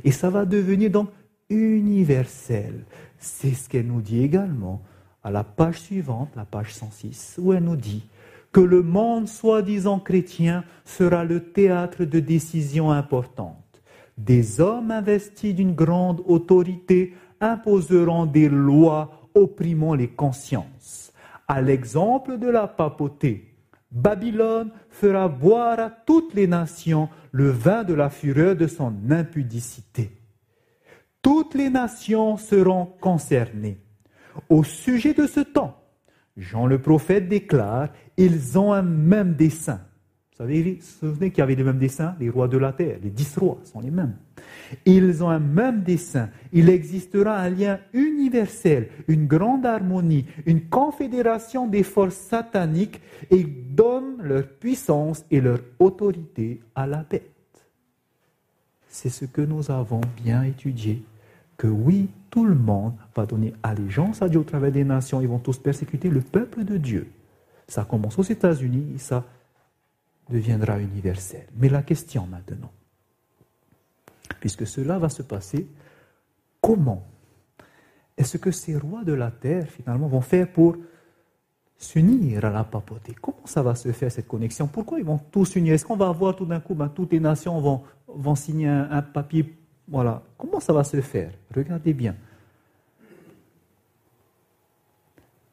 Et ça va devenir donc universel. C'est ce qu'elle nous dit également à la page suivante, la page 106, où elle nous dit que le monde soi-disant chrétien sera le théâtre de décisions importantes. Des hommes investis d'une grande autorité imposeront des lois opprimant les consciences à l'exemple de la papauté. Babylone fera boire à toutes les nations le vin de la fureur de son impudicité. Toutes les nations seront concernées. Au sujet de ce temps, Jean le prophète déclare, ils ont un même dessein. Vous savez, vous souvenez qu'il y avait les mêmes dessins Les rois de la terre, les dix rois sont les mêmes. Ils ont un même dessein. Il existera un lien universel, une grande harmonie, une confédération des forces sataniques et donnent leur puissance et leur autorité à la bête. C'est ce que nous avons bien étudié. Que oui, tout le monde va donner allégeance à Dieu au travers des nations. Ils vont tous persécuter le peuple de Dieu. Ça commence aux États-Unis et ça deviendra universel. Mais la question maintenant, puisque cela va se passer, comment est-ce que ces rois de la terre, finalement, vont faire pour s'unir à la papauté? Comment ça va se faire, cette connexion? Pourquoi ils vont tous s'unir? Est-ce qu'on va avoir tout d'un coup, ben, toutes les nations vont, vont signer un, papier Voilà. Comment ça va se faire? Regardez bien.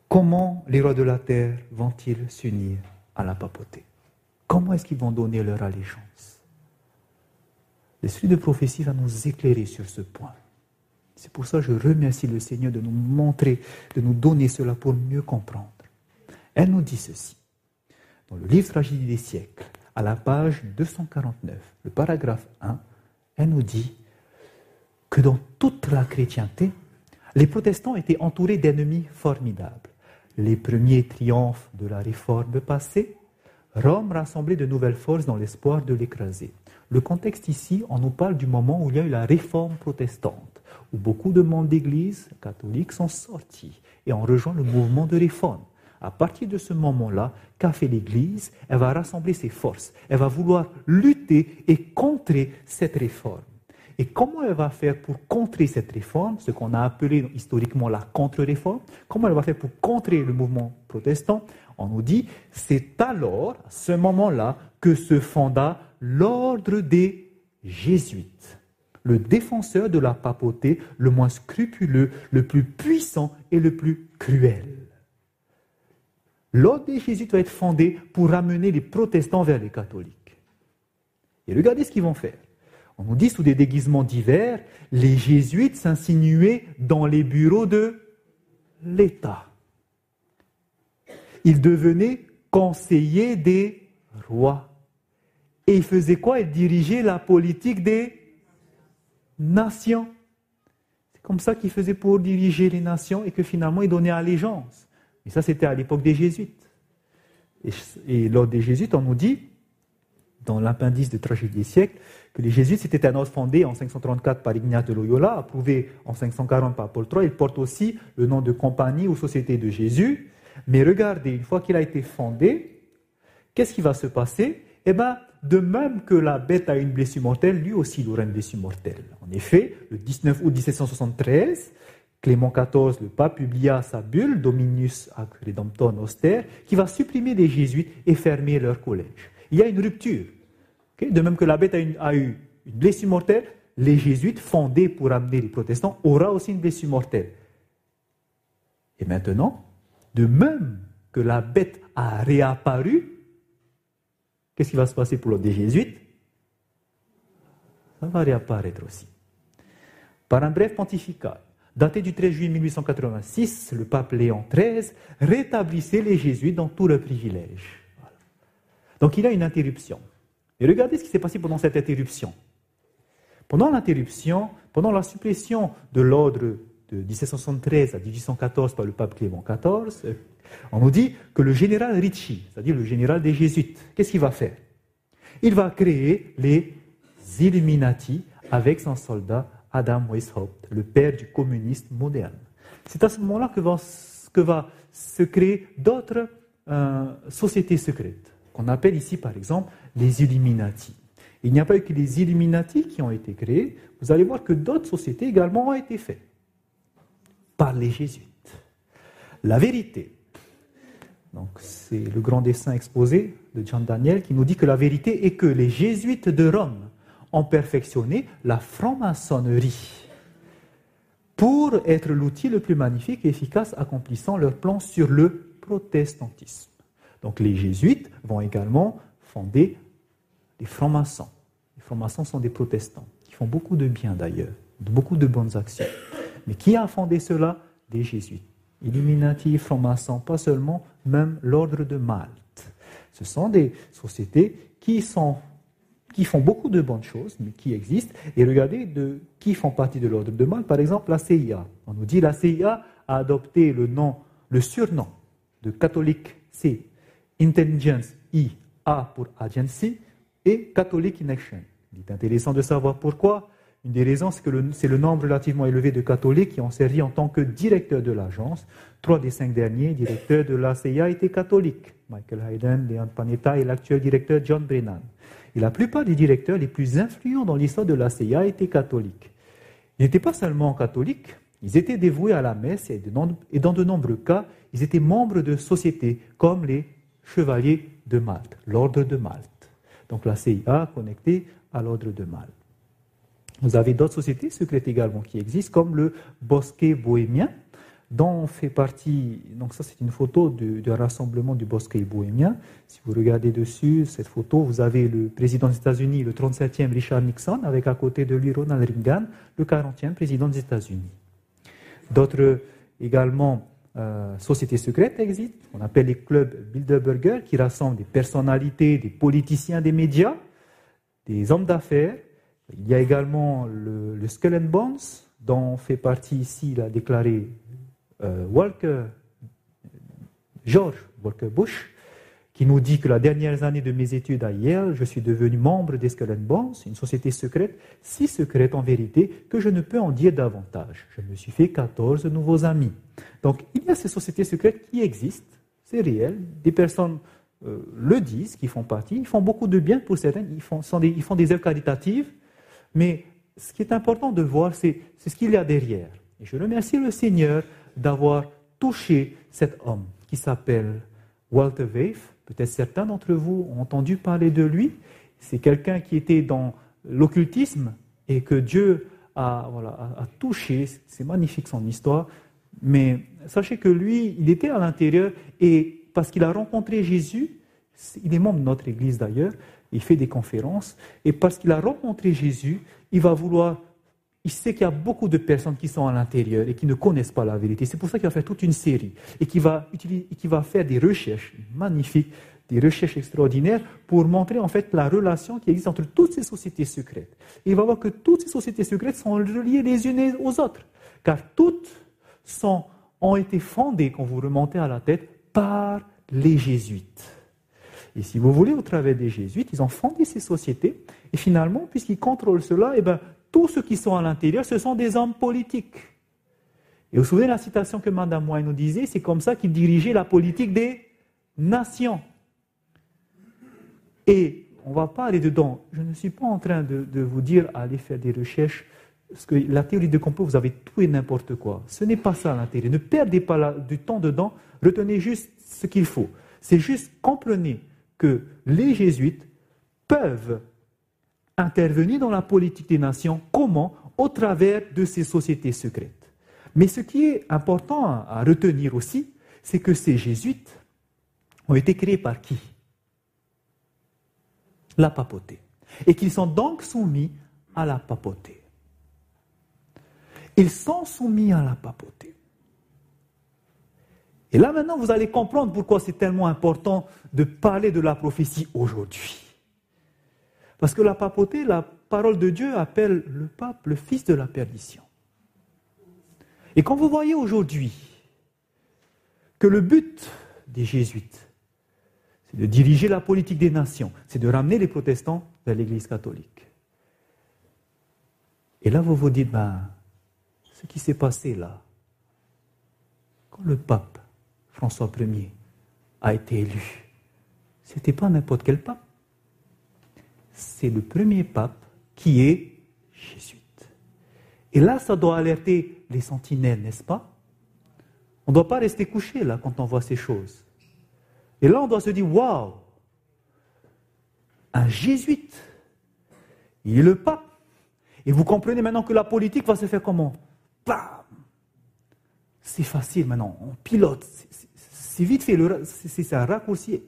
Comment les rois de la terre vont-ils s'unir à la papauté? Comment est-ce qu'ils vont donner leur allégeance? L'esprit de prophétie va nous éclairer sur ce point. C'est pour ça que je remercie le Seigneur de nous montrer, de nous donner cela pour mieux comprendre. Elle nous dit ceci. Dans le livre Tragédie des siècles, à la page 249, le paragraphe 1, elle nous dit que dans toute la chrétienté, les protestants étaient entourés d'ennemis formidables. Les premiers triomphes de la réforme passée Rome rassemblait de nouvelles forces dans l'espoir de l'écraser. Le contexte ici, on nous parle du moment où il y a eu la réforme protestante, où beaucoup de membres d'église catholiques sont sortis et ont rejoint le mouvement de réforme. À partir de ce moment-là, qu'a fait l'Église? Elle va rassembler ses forces. Elle va vouloir lutter et contrer cette réforme. Et comment elle va faire pour contrer cette réforme, ce qu'on a appelé historiquement la contre-réforme? Comment elle va faire pour contrer le mouvement protestant? On nous dit, c'est alors, à ce moment-là, que se fonda l'ordre des jésuites, le défenseur de la papauté le moins scrupuleux, le plus puissant et le plus cruel. L'ordre des jésuites va être fondé pour ramener les protestants vers les catholiques. Et regardez ce qu'ils vont faire. On nous dit sous des déguisements divers, les jésuites s'insinuaient dans les bureaux de l'État il devenait conseiller des rois. Et il faisait quoi? Il dirigeait la politique des nations. comme ça qu'il faisait pour diriger les nations et que finalement il donnait allégeance. Et ça, c'était à l'époque des jésuites. Et, lors des jésuites, on nous dit, dans l'appendice de Tragédie des siècles, que les jésuites, c'était un ordre fondé en 534 par Ignace de Loyola, approuvé en 540 par Paul III. Il porte aussi le nom de Compagnie ou Société de Jésus. Mais regardez, une fois qu'il a été fondé, qu'est-ce qui va se passer? Eh bien, de même que la bête a une blessure mortelle, lui aussi il aura une blessure mortelle. En effet, le 19 août 1773, Clément XIV, le pape, publia sa bulle Dominus ac Redemptor Noster, qui va supprimer les jésuites et fermer leur collège. Il y a une rupture. De même que la bête a, eu une blessure mortelle, les jésuites fondés pour amener les protestants aura aussi une blessure mortelle. Et maintenant, de même que la bête a réapparu, Qu'est-ce qui va se passer pour l'ordre des jésuites? Ça va réapparaître aussi. Par un bref pontificat, daté du 13 juillet 1886, le pape Léon XIII rétablissait les jésuites dans tous leurs privilèges. Donc il a une interruption. Et regardez ce qui s'est passé pendant cette interruption. Pendant l'interruption, pendant la suppression de l'ordre de 1773 à 1814 par le pape Clément XIV, on nous dit que le général Ricci, c'est-à-dire le général des Jésuites, qu'est-ce qu'il va faire? Il va créer les Illuminati avec son soldat Adam Weishaupt, le père du communiste moderne. C'est à ce moment-là que, va, se créer d'autres euh, sociétés secrètes, qu'on appelle ici par exemple les Illuminati. Il n'y a pas eu que les Illuminati qui ont été créés, vous allez voir que d'autres sociétés également ont été faites par les jésuites. La vérité, donc, c'est le grand dessin exposé de Jean Daniel qui nous dit que la vérité est que les jésuites de Rome ont perfectionné la franc-maçonnerie pour être l'outil le plus magnifique et efficace accomplissant leur plan sur le protestantisme. Donc les jésuites vont également fonder les francs-maçons. Les francs-maçons sont des protestants qui font beaucoup de bien d'ailleurs, beaucoup de bonnes actions. Mais qui a fondé cela? Des jésuites. Illuminati, francs-maçons, pas seulement, même l'ordre de Malte. Ce sont des sociétés qui, font beaucoup de bonnes choses, mais qui existent. Et regardez de qui font partie de l'ordre de Malte. Par exemple, la CIA. On nous dit la CIA a adopté le nom, le surnom de catholique C, Intelligence I, A pour Agency, et Catholic in. Il est intéressant de savoir pourquoi. Une des raisons, c'est que c'est le nombre relativement élevé de catholiques qui ont servi en tant que directeurs de l'agence. Trois des cinq derniers directeurs de la CIA étaient catholiques. Michael Hayden, Leon Panetta et l'actuel directeur John Brennan. Et la plupart des directeurs les plus influents dans l'histoire de la CIA étaient catholiques. Ils n'étaient pas seulement catholiques, ils étaient dévoués à la messe et dans de nombreux cas, ils étaient membres de sociétés comme les Chevaliers de Malte, l'ordre de Malte. Donc la CIA connectée à l'ordre de Malte. Vous avez d'autres sociétés secrètes également qui existent, comme le Bosquet bohémien, dont fait partie, donc ça c'est une photo du, rassemblement du Bosquet bohémien. Si vous regardez dessus, cette photo, vous avez le président des États-Unis, le 37e Richard Nixon, avec à côté de lui Ronald Reagan, le 40e président des États-Unis. D'autres également euh, sociétés secrètes existent, on appelle les clubs Bilderberger, qui rassemblent des personnalités, des politiciens des médias, des hommes d'affaires, il y a également le, Skull and Bones, dont fait partie ici, il a déclaré euh, Walker, George Walker Bush, qui nous dit que la dernière année de mes études à Yale, je suis devenu membre des Skull and Bones, une société secrète, si secrète en vérité que je ne peux en dire davantage. Je me suis fait 14 nouveaux amis. Donc il y a ces sociétés secrètes qui existent, c'est réel, des personnes euh, le disent, qui font partie, ils font beaucoup de bien pour certains, ils font, des œuvres caritatives, mais ce qui est important de voir, c'est ce qu'il y a derrière. Et je remercie le Seigneur d'avoir touché cet homme qui s'appelle Walter Weif. Peut-être certains d'entre vous ont entendu parler de lui. C'est quelqu'un qui était dans l'occultisme et que Dieu a, touché. C'est magnifique son histoire. Mais sachez que lui, il était à l'intérieur et parce qu'il a rencontré Jésus, il est membre de notre Église d'ailleurs, il fait des conférences, et parce qu'il a rencontré Jésus, il va vouloir, il sait qu'il y a beaucoup de personnes qui sont à l'intérieur et qui ne connaissent pas la vérité. C'est pour ça qu'il va faire toute une série et qui va, qui va faire des recherches magnifiques, des recherches extraordinaires pour montrer en fait la relation qui existe entre toutes ces sociétés secrètes. Et il va voir que toutes ces sociétés secrètes sont reliées les unes aux autres. car toutes ont été fondées, quand vous remontez à la tête, par les jésuites. Et si vous voulez, au travers des jésuites, ils ont fondé ces sociétés, et finalement, puisqu'ils contrôlent cela, eh ben, tous ceux qui sont à l'intérieur, ce sont des hommes politiques. Et vous vous souvenez de la citation que Mme Moy nous disait, c'est comme ça qu'ils dirigeaient la politique des nations. Et on ne va pas aller dedans. Je ne suis pas en train de, vous dire aller faire des recherches, parce que la théorie de complot, vous avez tout et n'importe quoi. Ce n'est pas ça l'intérêt. Ne perdez pas du temps dedans, retenez juste ce qu'il faut. C'est juste comprenez que les jésuites peuvent intervenir dans la politique des nations. Comment? Au travers de ces sociétés secrètes. Mais ce qui est important à retenir aussi, c'est que ces jésuites ont été créés par qui? La papauté. Et qu'ils sont donc soumis à la papauté. Ils sont soumis à la papauté. Et là maintenant, vous allez comprendre pourquoi c'est tellement important de parler de la prophétie aujourd'hui. Parce que la papauté, la parole de Dieu appelle le pape le fils de la perdition. Et quand vous voyez aujourd'hui que le but des jésuites, c'est de diriger la politique des nations, c'est de ramener les protestants vers l'Église catholique. Et là, vous vous dites, ben, ce qui s'est passé là, quand le pape François Ier a été élu, ce n'était pas n'importe quel pape. C'est le premier pape qui est jésuite. Et là, ça doit alerter les sentinelles, n'est-ce pas? On ne doit pas rester couché là quand on voit ces choses. Et là, on doit se dire, waouh, un jésuite, il est le pape. Et vous comprenez maintenant que la politique va se faire comment? Bam C'est facile maintenant, on pilote, c'est vite fait, c'est un raccourci.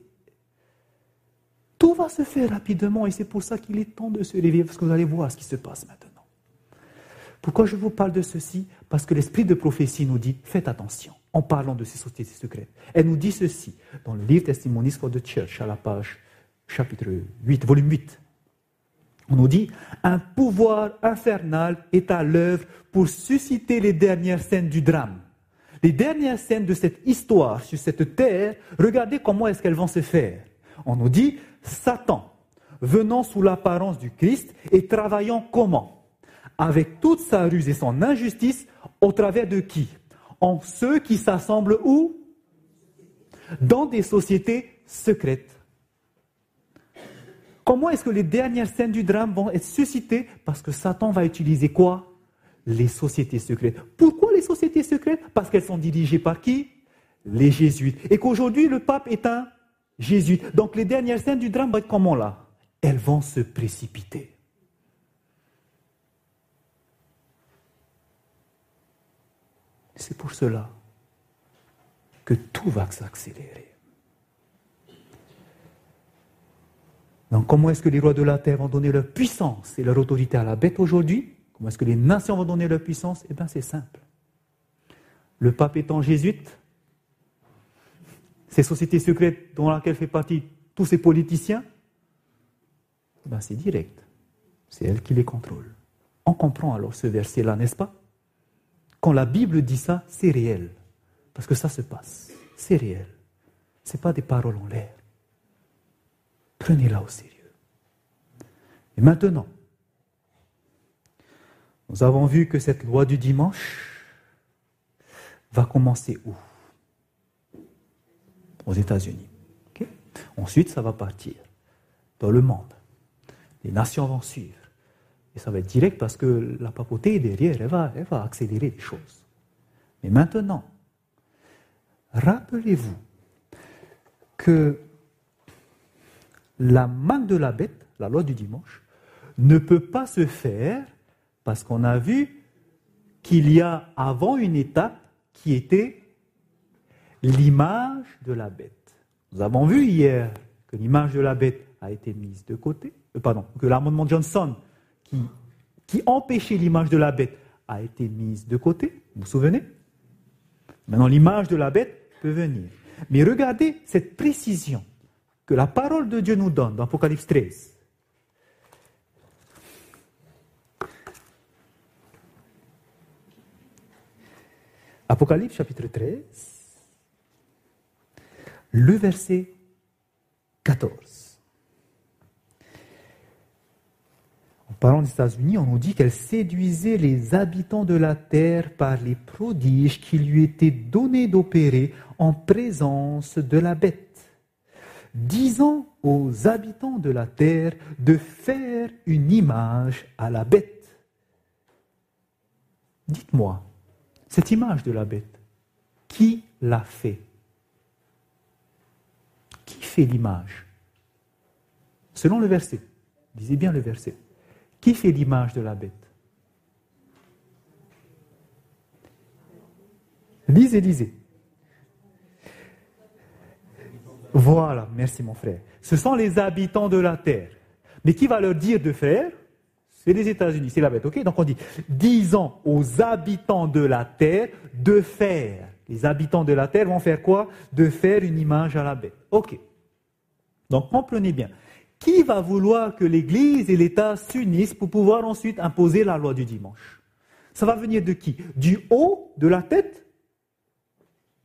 Tout va se faire rapidement et c'est pour ça qu'il est temps de se réveiller, parce que vous allez voir ce qui se passe maintenant. Pourquoi je vous parle de ceci? Parce que l'esprit de prophétie nous dit, faites attention en parlant de ces sociétés secrètes. Elle nous dit ceci dans le livre Testimonies for the Church, à la page chapitre 8, volume 8. On nous dit, un pouvoir infernal est à l'œuvre pour susciter les dernières scènes du drame. Les dernières scènes de cette histoire sur cette terre, regardez comment est-ce qu'elles vont se faire. On nous dit, Satan, venant sous l'apparence du Christ et travaillant comment? Avec toute sa ruse et son injustice, au travers de qui? En ceux qui s'assemblent où? Dans des sociétés secrètes. Comment est-ce que les dernières scènes du drame vont être suscitées? Parce que Satan va utiliser quoi? Les sociétés secrètes. Pourquoi les sociétés secrètes? Parce qu'elles sont dirigées par qui? Les jésuites. Et qu'aujourd'hui, le pape est un jésuite. Donc les dernières scènes du drame vont être comment là? Elles vont se précipiter. C'est pour cela que tout va s'accélérer. Donc comment est-ce que les rois de la terre vont donner leur puissance et leur autorité à la bête aujourd'hui? Comment est-ce que les nations vont donner leur puissance? Eh bien c'est simple. Le pape étant jésuite, ces sociétés secrètes dont laquelle fait partie tous ces politiciens, ben c'est direct. C'est elle qui les contrôle. On comprend alors ce verset-là, n'est-ce pas? Quand la Bible dit ça, c'est réel. Parce que ça se passe. C'est réel. Ce n'est pas des paroles en l'air. Prenez-la au sérieux. Et maintenant, nous avons vu que cette loi du dimanche va commencer où? Aux États-Unis. Ensuite, ça va partir dans le monde. Les nations vont suivre. Et ça va être direct parce que la papauté derrière, elle va, elle va accélérer les choses. Mais maintenant, rappelez-vous que la marque de la bête, la loi du dimanche, ne peut pas se faire parce qu'on a vu qu'il y a avant une étape qui était l'image de la bête. Nous avons vu hier que l'image de la bête a été mise de côté, euh, pardon, que l'amendement Johnson qui, qui empêchait l'image de la bête a été mise de côté, vous vous souvenez? Maintenant, l'image de la bête peut venir. Mais regardez cette précision que la parole de Dieu nous donne dans Apocalypse 13. Apocalypse chapitre 13, le verset 14. En parlant des États-Unis, on nous dit qu'elle séduisait les habitants de la terre par les prodiges qui lui étaient donnés d'opérer en présence de la bête disant aux habitants de la terre de faire une image à la bête. Dites-moi, cette image de la bête, qui l'a fait? Fait l'image Selon le verset, lisez bien le verset. Qui fait l'image de la bête? Lisez, lisez. Voilà, merci mon frère. Ce sont les habitants de la terre. Mais qui va leur dire de faire? C'est les États-Unis, c'est la bête, ok? Donc on dit, disons aux habitants de la terre de faire. Les habitants de la terre vont faire quoi? De faire une image à la bête. Ok. Donc comprenez bien. Qui va vouloir que l'Église et l'État s'unissent pour pouvoir ensuite imposer la loi du dimanche? Ça va venir de qui? Du haut de la tête?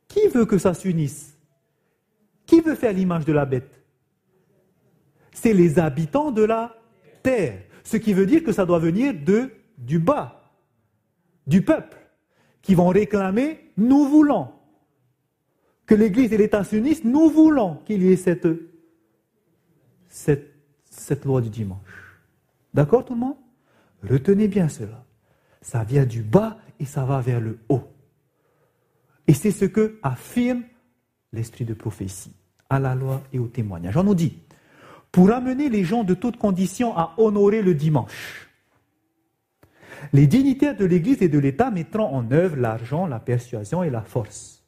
Qui veut que ça s'unisse? Qui veut faire l'image de la bête? C'est les habitants de la terre. Ce qui veut dire que ça doit venir de, du bas, du peuple, qui vont réclamer nous voulons. Que l'Église et l'État s'unissent, nous voulons qu'il y ait cette, cette, loi du dimanche. D'accord tout le monde? Retenez bien cela. Ça vient du bas et ça va vers le haut. Et c'est ce que affirme l'esprit de prophétie à la loi et au témoignage. On nous dit, pour amener les gens de toutes conditions à honorer le dimanche, les dignitaires de l'Église et de l'État mettront en œuvre l'argent, la persuasion et la force.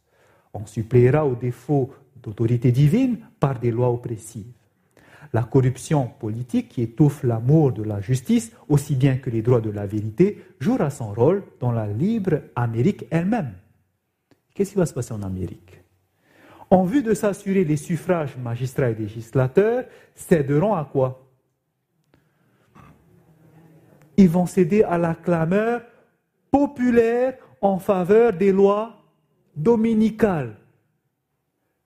On suppléera aux défauts d'autorité divine par des lois oppressives. La corruption politique qui étouffe l'amour de la justice, aussi bien que les droits de la vérité, jouera son rôle dans la libre Amérique elle-même. Qu'est-ce qui va se passer en Amérique? En vue de s'assurer les suffrages magistrats et législateurs, céderont à quoi? Ils vont céder à la clameur populaire en faveur des lois dominicales.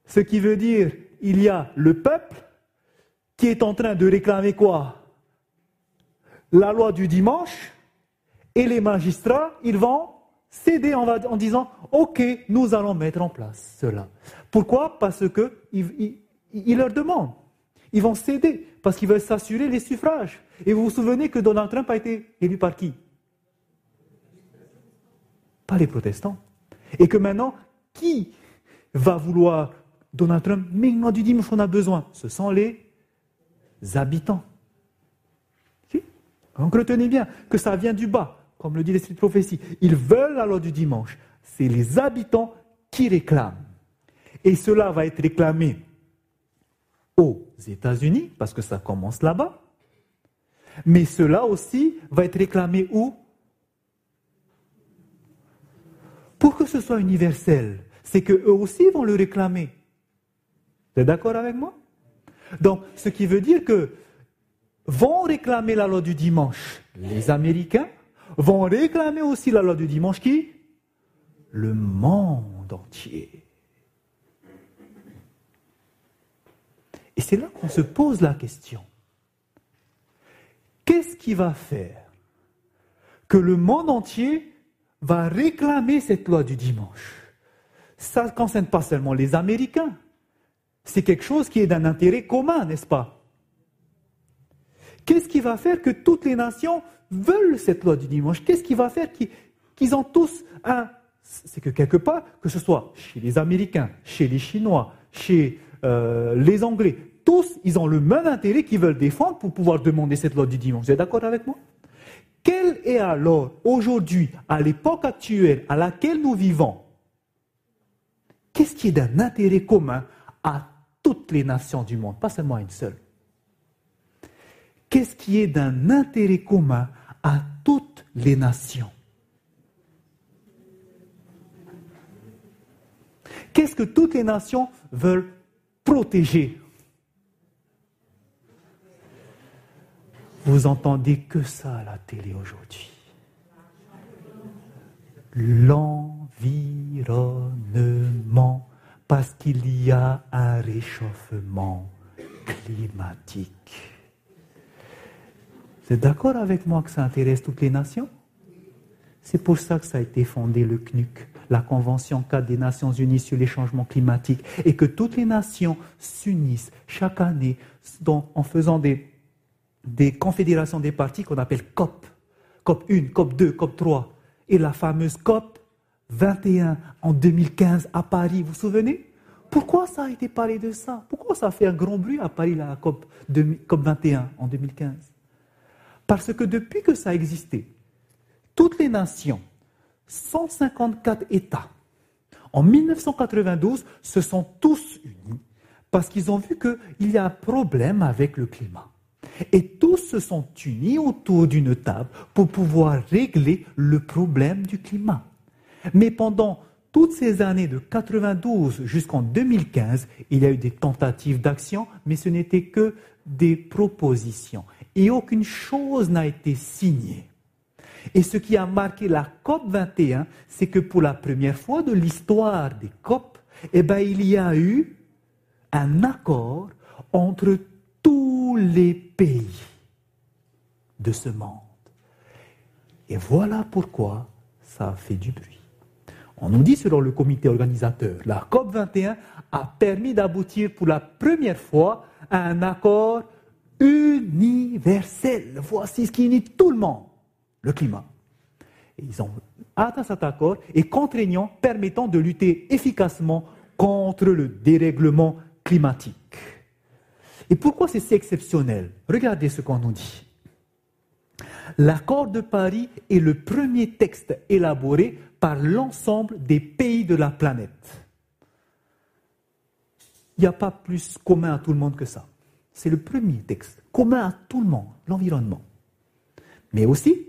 Ce qui veut dire, il y a le peuple qui est en train de réclamer quoi? La loi du dimanche, et les magistrats, ils vont céder en, disant, OK, nous allons mettre en place cela. Pourquoi? Parce qu'ils il, leur demandent. Ils vont céder parce qu'ils veulent s'assurer les suffrages. Et vous vous souvenez que Donald Trump a été élu par qui? Pas les protestants. Et que maintenant, qui va vouloir Donald Trump? Mais non, du dimanche, on a besoin. Ce sont les habitants. Donc retenez bien que ça vient du bas, comme le dit l'esprit de prophétie. Ils veulent la loi du dimanche. C'est les habitants qui réclament. Et cela va être réclamé aux États-Unis, parce que ça commence là-bas. Mais cela aussi va être réclamé où? Pour que ce soit universel, c'est qu'eux aussi vont le réclamer. Vous êtes d'accord avec moi? Donc, ce qui veut dire que vont réclamer la loi du dimanche les Américains, vont réclamer aussi la loi du dimanche qui? Le monde entier. Et c'est là qu'on se pose la question. Qu'est-ce qui va faire que le monde entier va réclamer cette loi du dimanche? Ça ne concerne pas seulement les Américains. C'est quelque chose qui est d'un intérêt commun, n'est-ce pas? Qu'est-ce qui va faire que toutes les nations veulent cette loi du dimanche? Qu'est-ce qui va faire qu'ils ont tous un... C'est que quelque part, que ce soit chez les Américains, chez les Chinois, chez euh, les Anglais, tous, ils ont le même intérêt qu'ils veulent défendre pour pouvoir demander cette loi du dimanche. Vous êtes d'accord avec moi? Quel est alors, aujourd'hui, à l'époque actuelle à laquelle nous vivons, qu'est-ce qui est d'un intérêt commun à toutes les nations du monde, pas seulement une seule Qu'est-ce qui est d'un intérêt commun à toutes les nations? Qu'est-ce que toutes les nations veulent protéger? Vous entendez que ça à la télé aujourd'hui. l'environnement, parce qu'il y a un réchauffement climatique. Vous êtes d'accord avec moi que ça intéresse toutes les nations? C'est pour ça que ça a été fondé le CNUC, la Convention cadre des Nations Unies sur les changements climatiques, et que toutes les nations s'unissent chaque année en faisant des, des confédérations des partis qu'on appelle COP. COP 1, COP 2, COP 3. Et la fameuse COP 21 en 2015 à Paris, vous vous souvenez? Pourquoi ça a été parlé de ça? Pourquoi ça a fait un grand bruit à Paris, la COP, COP 21 en 2015 Parce que depuis que ça a existé, toutes les nations, 154 États, en 1992, se sont tous unis parce qu'ils ont vu qu'il y a un problème avec le climat. Et tous se sont unis autour d'une table pour pouvoir régler le problème du climat. Mais pendant toutes ces années de 92 jusqu'en 2015, il y a eu des tentatives d'action, mais ce n'était que des propositions. Et aucune chose n'a été signée. Et ce qui a marqué la COP 21, c'est que pour la première fois de l'histoire des COP, eh ben, il y a eu un accord entre tous les pays de ce monde. Et voilà pourquoi ça a fait du bruit. On nous dit, selon le comité organisateur, la COP21 a permis d'aboutir pour la première fois à un accord universel. Voici ce qui unit tout le monde, le climat. ils ont atteint cet accord et contraignant, permettant de lutter efficacement contre le dérèglement climatique. Et pourquoi c'est exceptionnel? Regardez ce qu'on nous dit. L'accord de Paris est le premier texte élaboré par l'ensemble des pays de la planète. Il n'y a pas plus commun à tout le monde que ça. C'est le premier texte commun à tout le monde, l'environnement. Mais aussi,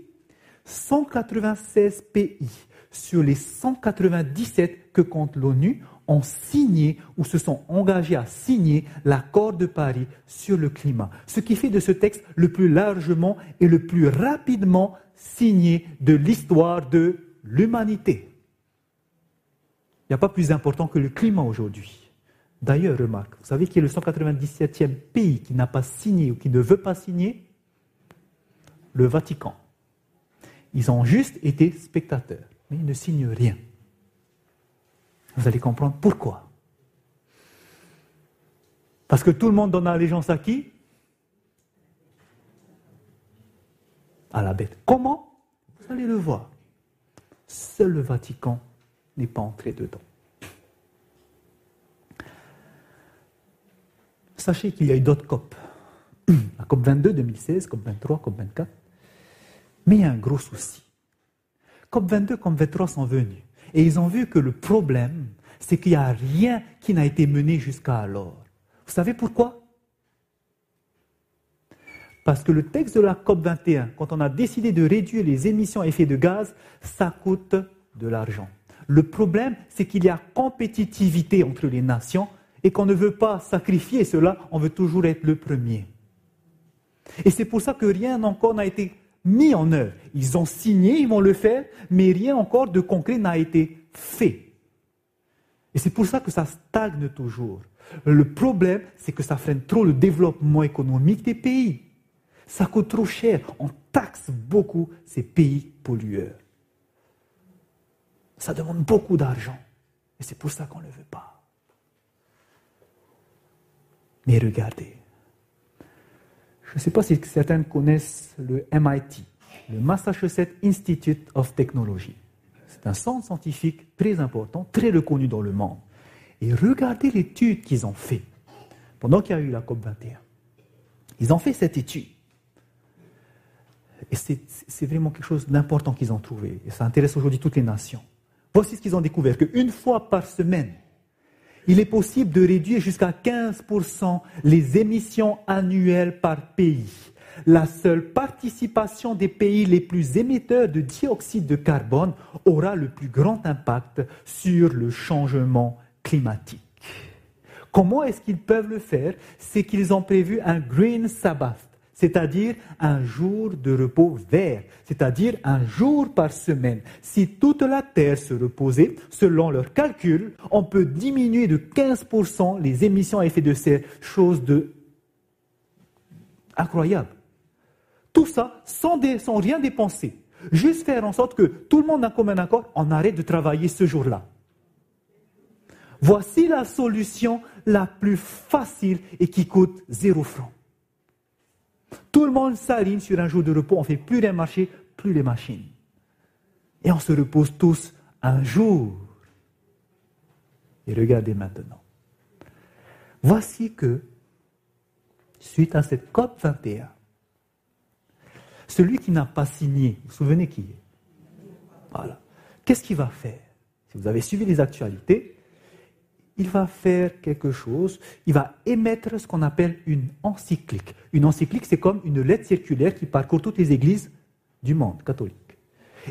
196 pays sur les 197 que compte l'ONU ont signé ou se sont engagés à signer l'accord de Paris sur le climat. Ce qui fait de ce texte le plus largement et le plus rapidement signé de l'histoire de l'humanité. Il n'y a pas plus important que le climat aujourd'hui. D'ailleurs, remarque, vous savez qui est le 197e pays qui n'a pas signé ou qui ne veut pas signer? Le Vatican. Ils ont juste été spectateurs, mais ils ne signent rien. Vous allez comprendre pourquoi. Parce que tout le monde donne allégeance à qui? À la bête. Comment? Vous allez le voir. Seul le Vatican n'est pas entré dedans. Sachez qu'il y a eu d'autres COP. La COP 22 2016, COP 23, COP 24. Mais il y a un gros souci. COP 22, COP 23 sont venus. Et ils ont vu que le problème, c'est qu'il n'y a rien qui n'a été mené jusqu'à alors. Vous savez pourquoi? Parce que le texte de la COP 21, quand on a décidé de réduire les émissions à effet de gaz, ça coûte de l'argent. Le problème, c'est qu'il y a compétitivité entre les nations et qu'on ne veut pas sacrifier cela, on veut toujours être le premier. Et c'est pour ça que rien encore n'a été mis en œuvre. Ils ont signé, ils vont le faire, mais rien encore de concret n'a été fait. Et c'est pour ça que ça stagne toujours. Le problème, c'est que ça freine trop le développement économique des pays. Ça coûte trop cher. On taxe beaucoup ces pays pollueurs. Ça demande beaucoup d'argent. Et c'est pour ça qu'on ne le veut pas. Mais regardez, je ne sais pas si certains connaissent le MIT, le Massachusetts Institute of Technology. C'est un centre scientifique très important, très reconnu dans le monde. Et regardez l'étude qu'ils ont fait pendant qu'il y a eu la COP21. Ils ont fait cette étude. Et c'est vraiment quelque chose d'important qu'ils ont trouvé. Et ça intéresse aujourd'hui toutes les nations. Voici ce qu'ils ont découvert, qu'une fois par semaine, il est possible de réduire jusqu'à 15% les émissions annuelles par pays. La seule participation des pays les plus émetteurs de dioxyde de carbone aura le plus grand impact sur le changement climatique. Comment est-ce qu'ils peuvent le faire? C'est qu'ils ont prévu un Green Sabbath. C'est-à-dire un jour de repos vert, c'est-à-dire un jour par semaine. Si toute la Terre se reposait, selon leurs calculs, on peut diminuer de 15% les émissions à effet de serre, chose de incroyable. Tout ça sans, rien dépenser. Juste faire en sorte que tout le monde a comme un accord, on arrête de travailler ce jour-là. Voici la solution la plus facile et qui coûte zéro franc. Tout le monde s'aligne sur un jour de repos, on fait plus les marchés, plus les machines. Et on se repose tous un jour. Et regardez maintenant. Voici que, suite à cette COP 21, celui qui n'a pas signé, vous vous souvenez qui est? Voilà. Qu'est-ce qu'il va faire? Si vous avez suivi les actualités, il va faire quelque chose, il va émettre ce qu'on appelle une encyclique. Une encyclique, c'est comme une lettre circulaire qui parcourt toutes les églises du monde catholique.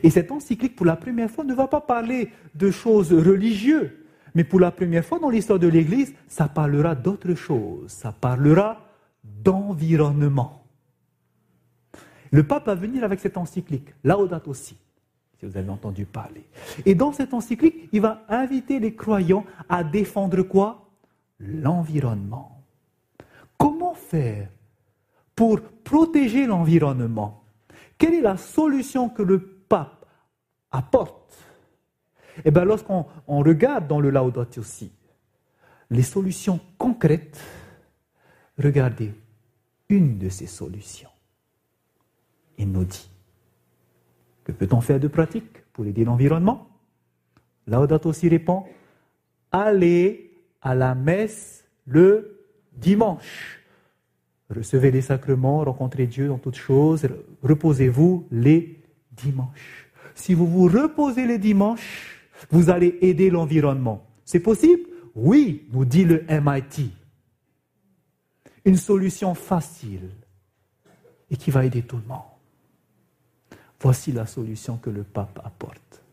Et cette encyclique, pour la première fois, ne va pas parler de choses religieuses, mais pour la première fois dans l'histoire de l'Église, ça parlera d'autre chose, ça parlera d'environnement. Le pape va venir avec cette encyclique, Laudato aussi si vous avez entendu parler. Et dans cette encyclique, il va inviter les croyants à défendre quoi? L'environnement. Comment faire pour protéger l'environnement? Quelle est la solution que le pape apporte? Eh bien, lorsqu'on regarde dans le Laudato aussi, les solutions concrètes, regardez une de ces solutions. Il nous dit que peut-on faire de pratique pour aider l'environnement? Laudato aussi répond Allez à la messe le dimanche. Recevez les sacrements, rencontrez Dieu dans toutes choses, reposez-vous les dimanches. Si vous vous reposez les dimanches, vous allez aider l'environnement. C'est possible? Oui, nous dit le MIT. Une solution facile et qui va aider tout le monde. Voici la solution que le pape apporte.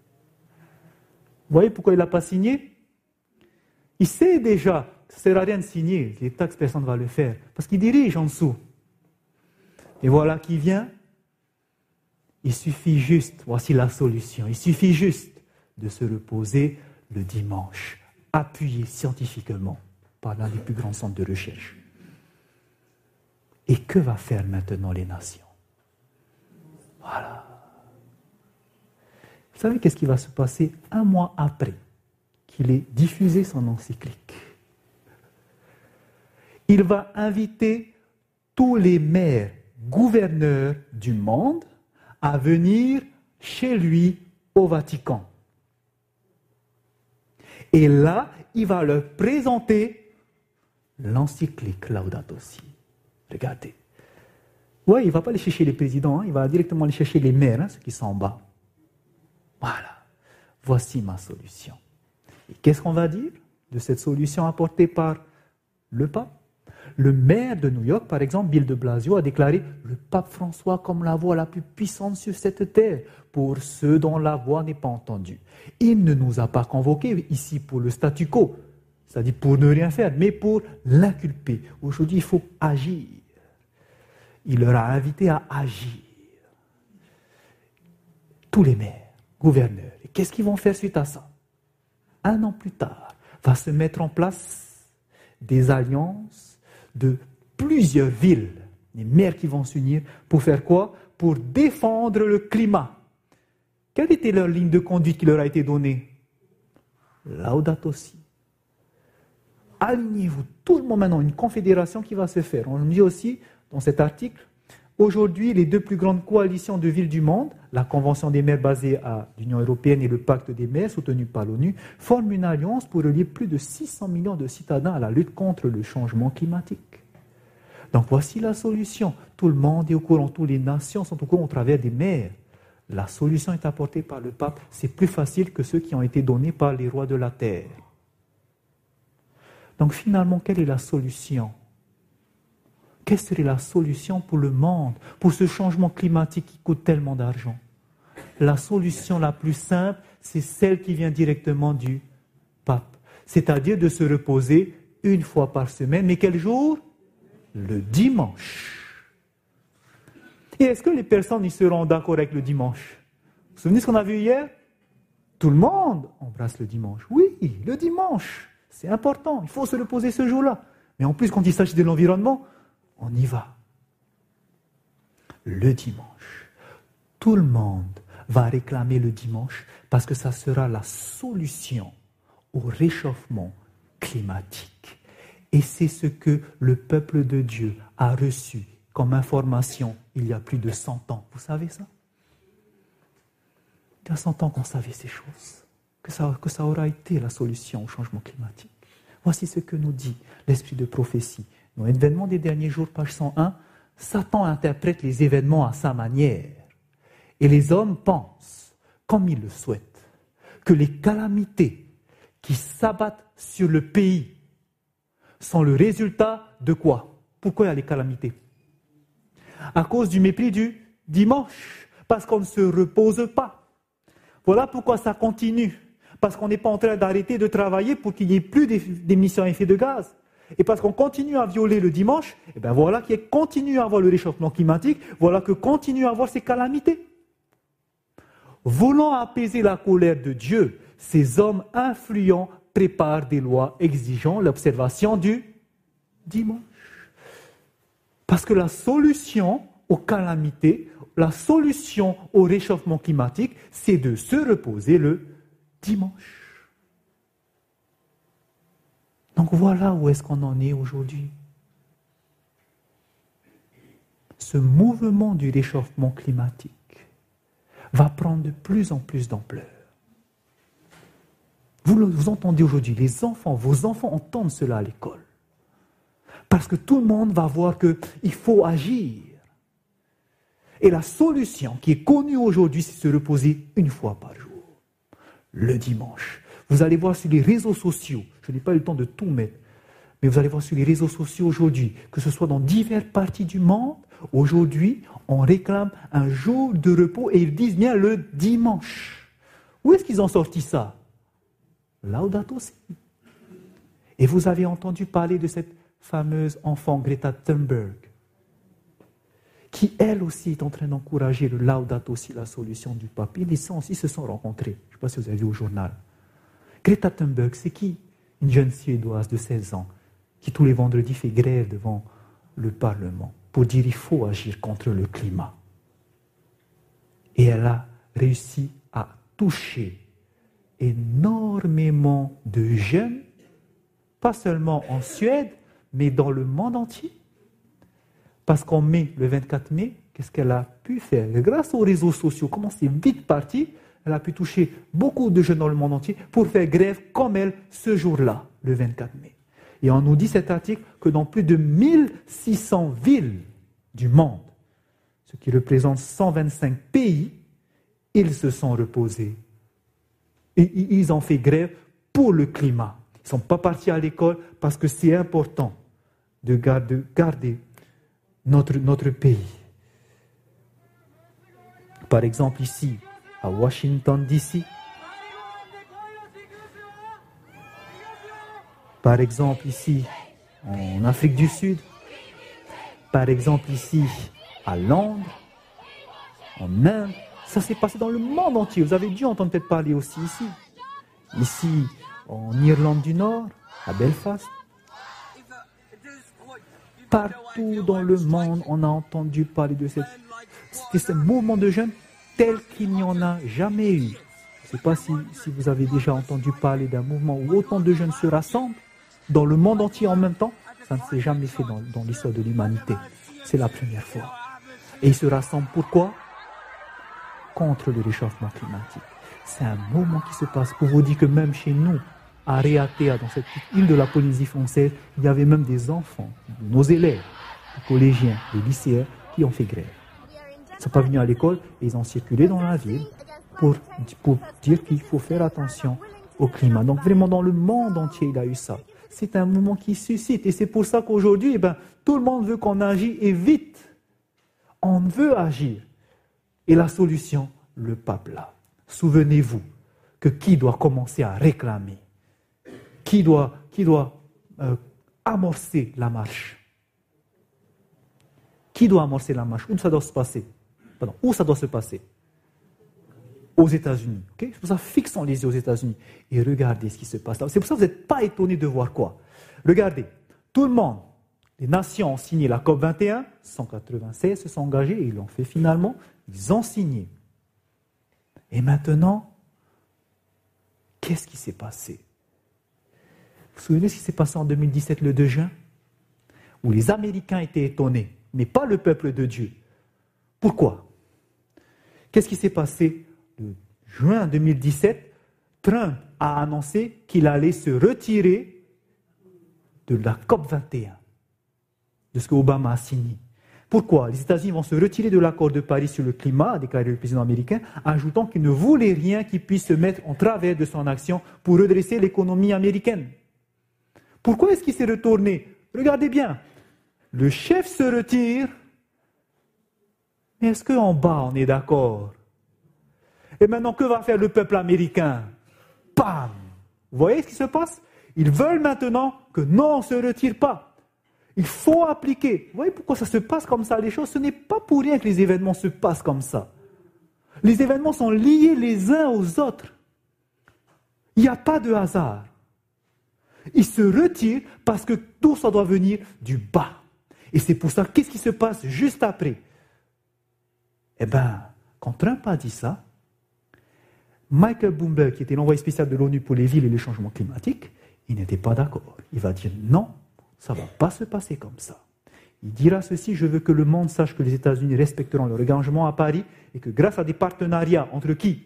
Vous voyez pourquoi il n'a pas signé? Il sait déjà que ça ne sert à rien de signer, les taxes, personne ne va le faire, parce qu'il dirige en dessous. Et voilà qui vient. Il suffit juste, voici la solution, il suffit juste de se reposer le dimanche, appuyé scientifiquement par l'un des plus grands centres de recherche. Et que va faire maintenant les nations? Voilà. Vous savez qu'est-ce qui va se passer un mois après qu'il ait diffusé son encyclique? Il va inviter tous les maires, gouverneurs du monde à venir chez lui au Vatican. Et là, il va leur présenter l'encyclique Laudato Si. Regardez. Oui, il ne va pas aller chercher les présidents, hein, il va directement aller chercher les maires, hein, ceux qui sont en bas. Voilà, voici ma solution. Et qu'est-ce qu'on va dire de cette solution apportée par le pape? Le maire de New York, par exemple, Bill de Blasio, a déclaré le pape François comme la voix la plus puissante sur cette terre pour ceux dont la voix n'est pas entendue. Il ne nous a pas convoqués ici pour le statu quo, c'est-à-dire pour ne rien faire, mais pour l'inculper. Aujourd'hui, il faut agir. Il leur a invité à agir. Tous les maires gouverneurs. Et qu'est-ce qu'ils vont faire suite à ça? Un an plus tard, va se mettre en place des alliances de plusieurs villes, des maires qui vont s'unir pour faire quoi? Pour défendre le climat. Quelle était leur ligne de conduite qui leur a été donnée? Laudato aussi. Alignez-vous, tout le monde maintenant, une confédération qui va se faire. On dit aussi dans cet article Aujourd'hui, les deux plus grandes coalitions de villes du monde, la Convention des maires basée à l'Union européenne et le Pacte des maires soutenu par l'ONU, forment une alliance pour relier plus de 600 millions de citadins à la lutte contre le changement climatique. Donc voici la solution. Tout le monde est au courant, toutes les nations sont au courant au travers des maires. La solution est apportée par le pape. C'est plus facile que ceux qui ont été donnés par les rois de la terre. Donc finalement, quelle est la solution? Quelle serait la solution pour le monde, pour ce changement climatique qui coûte tellement d'argent? La solution la plus simple, c'est celle qui vient directement du pape, c'est-à-dire de se reposer une fois par semaine. Mais quel jour? Le dimanche. Et est-ce que les personnes y seront d'accord avec le dimanche? Vous vous souvenez ce qu'on a vu hier? Tout le monde embrasse le dimanche. Oui, le dimanche, c'est important, il faut se reposer ce jour-là. Mais en plus, quand il s'agit de l'environnement, on y va. Le dimanche, tout le monde va réclamer le dimanche parce que ça sera la solution au réchauffement climatique. Et c'est ce que le peuple de Dieu a reçu comme information il y a plus de 100 ans. Vous savez ça? Il y a 100 ans qu'on savait ces choses, que ça, que ça aura été la solution au changement climatique. Voici ce que nous dit l'esprit de prophétie. Dans l'événement des derniers jours, page 101, Satan interprète les événements à sa manière. Et les hommes pensent, comme ils le souhaitent, que les calamités qui s'abattent sur le pays sont le résultat de quoi? Pourquoi il y a les calamités? À cause du mépris du dimanche, parce qu'on ne se repose pas. Voilà pourquoi ça continue. Parce qu'on n'est pas en train d'arrêter de travailler pour qu'il n'y ait plus d'émissions à effet de gaz. Et parce qu'on continue à violer le dimanche, et eh bien voilà qu'il continue à avoir le réchauffement climatique, voilà que continue à avoir ces calamités. Voulant apaiser la colère de Dieu, ces hommes influents préparent des lois exigeant l'observation du dimanche. Parce que la solution aux calamités, la solution au réchauffement climatique, c'est de se reposer le dimanche. Donc voilà où est-ce qu'on en est aujourd'hui. Ce mouvement du réchauffement climatique va prendre de plus en plus d'ampleur. Vous, entendez aujourd'hui, les enfants, vos enfants entendent cela à l'école. Parce que tout le monde va voir qu'il faut agir. Et la solution qui est connue aujourd'hui, c'est se reposer une fois par jour, le dimanche. Vous allez voir sur les réseaux sociaux, je n'ai pas eu le temps de tout mettre, mais vous allez voir sur les réseaux sociaux aujourd'hui, que ce soit dans diverses parties du monde, aujourd'hui, on réclame un jour de repos et ils disent bien le dimanche. Où est-ce qu'ils ont sorti ça? Laudato aussi. Et vous avez entendu parler de cette fameuse enfant Greta Thunberg, qui elle aussi est en train d'encourager le Laudato aussi, la solution du papier. Les gens aussi se sont rencontrés. Je ne sais pas si vous avez vu au journal. Greta Thunberg, c'est qui Une jeune Suédoise de 16 ans qui tous les vendredis fait grève devant le Parlement pour dire qu'il faut agir contre le climat. Et elle a réussi à toucher énormément de jeunes, pas seulement en Suède, mais dans le monde entier. Parce qu'en mai, le 24 mai, qu'est-ce qu'elle a pu faire? Grâce aux réseaux sociaux, comment c'est vite parti, elle a pu toucher beaucoup de jeunes dans le monde entier pour faire grève comme elle ce jour-là, le 24 mai. Et on nous dit cet article que dans plus de 1600 villes du monde, ce qui représente 125 pays, ils se sont reposés. Et ils ont fait grève pour le climat. Ils ne sont pas partis à l'école parce que c'est important de garder, notre, notre pays. Par exemple, ici, à Washington, D.C., Par exemple, ici, en Afrique du Sud. Par exemple, ici, à Londres, en Inde. Ça s'est passé dans le monde entier. Vous avez dû entendre parler aussi ici. Ici, en Irlande du Nord, à Belfast. Partout dans le monde, on a entendu parler de cette, ce mouvement de jeunes tel qu'il n'y en a jamais eu. Je ne sais pas si, si vous avez déjà entendu parler d'un mouvement où autant de jeunes se rassemblent dans le monde entier en même temps, ça ne s'est jamais fait dans, l'histoire de l'humanité. C'est la première fois. Et ils se rassemblent pourquoi? Contre le réchauffement climatique. C'est un moment qui se passe pour vous dire que même chez nous, à Réatea, dans cette île de la Polynésie française, il y avait même des enfants, nos élèves, des collégiens, des lycéens, qui ont fait grève. Ne sont pas venus à l'école et ils ont circulé dans la ville pour, pour dire qu'il faut faire attention au climat. Donc vraiment dans le monde entier, il a eu ça c'est un mouvement qui suscite. Et c'est pour ça qu'aujourd'hui, eh ben, tout le monde veut qu'on agisse et vite. On veut agir. Et la solution, le pape là. Souvenez-vous que qui doit commencer à réclamer Qui doit, qui doit euh, amorcer la marche? Qui doit amorcer la marche? Où ça doit se passer Où ça doit se passer? Aux États-Unis. C'est pour ça, fixons les yeux aux États-Unis et regardez ce qui se passe là. C'est pour ça que vous n'êtes pas étonnés de voir quoi? Regardez, tout le monde, les nations ont signé la COP 21, 196 se sont engagés et ils l'ont fait finalement. Ils ont signé. Et maintenant, qu'est-ce qui s'est passé? Vous vous souvenez ce qui s'est passé en 2017, le 2 juin? Où les Américains étaient étonnés, mais pas le peuple de Dieu. Pourquoi? Qu'est-ce qui s'est passé? Le juin 2017 Trump a annoncé qu'il allait se retirer de la COP 21, de ce que Obama a signé. Pourquoi? Les États-Unis vont se retirer de l'accord de Paris sur le climat, a déclaré le président américain, ajoutant qu'il ne voulait rien qui puisse se mettre en travers de son action pour redresser l'économie américaine. Pourquoi est-ce qu'il s'est retourné? Regardez bien, le chef se retire, mais est-ce qu'en bas on est d'accord? Et maintenant, que va faire le peuple américain? Pam Vous voyez ce qui se passe? Ils veulent maintenant que non, on ne se retire pas. Il faut appliquer. Vous voyez pourquoi ça se passe comme ça, les choses? Ce n'est pas pour rien que les événements se passent comme ça. Les événements sont liés les uns aux autres. Il n'y a pas de hasard. Il se retire parce que tout ça doit venir du bas. Et c'est pour ça, qu'est-ce qui se passe juste après? Eh bien, quand Trump a dit ça, Michael Bloomberg, qui était l'envoyé spécial de l'ONU pour les villes et le changement climatique, il n'était pas d'accord. Il va dire non, ça ne va pas se passer comme ça. Il dira ceci, je veux que le monde sache que les États-Unis respecteront leur engagement à Paris et que grâce à des partenariats entre qui?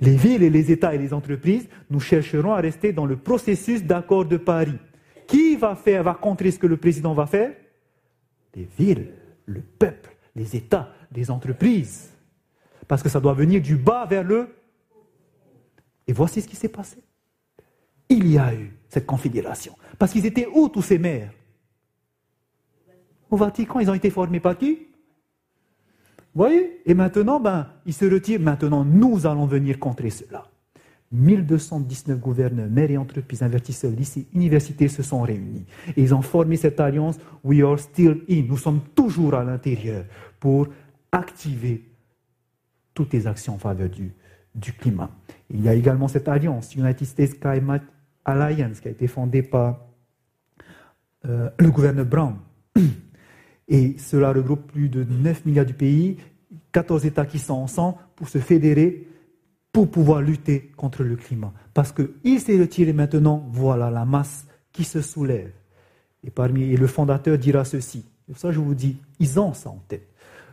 Les villes et les États et les entreprises, nous chercherons à rester dans le processus d'accord de Paris. Qui va faire, va contrer ce que le président va faire? Les villes, le peuple, les États, les entreprises. Parce que ça doit venir du bas vers le... Et voici ce qui s'est passé. Il y a eu cette confédération. Parce qu'ils étaient où tous ces maires? Au Vatican, ils ont été formés par qui? Vous voyez? Et maintenant, ben, ils se retirent. Maintenant, nous allons venir contrer cela. 1219 gouverneurs, maires et entreprises, investisseurs, lycées, universités se sont réunis. Et ils ont formé cette alliance We are still in. Nous sommes toujours à l'intérieur pour activer toutes les actions en faveur du, du climat. Il y a également cette alliance, United States Climate Alliance, qui a été fondée par euh, le gouverneur Brown. *clears throat* Et cela regroupe plus de 9 milliards de pays, 14 États qui sont ensemble pour se fédérer, pour pouvoir lutter contre le climat. Parce qu'il s'est retiré maintenant, voilà la masse qui se soulève. Et, parmi, et le fondateur dira ceci. Ça, je vous dis, ils ont ça en tête.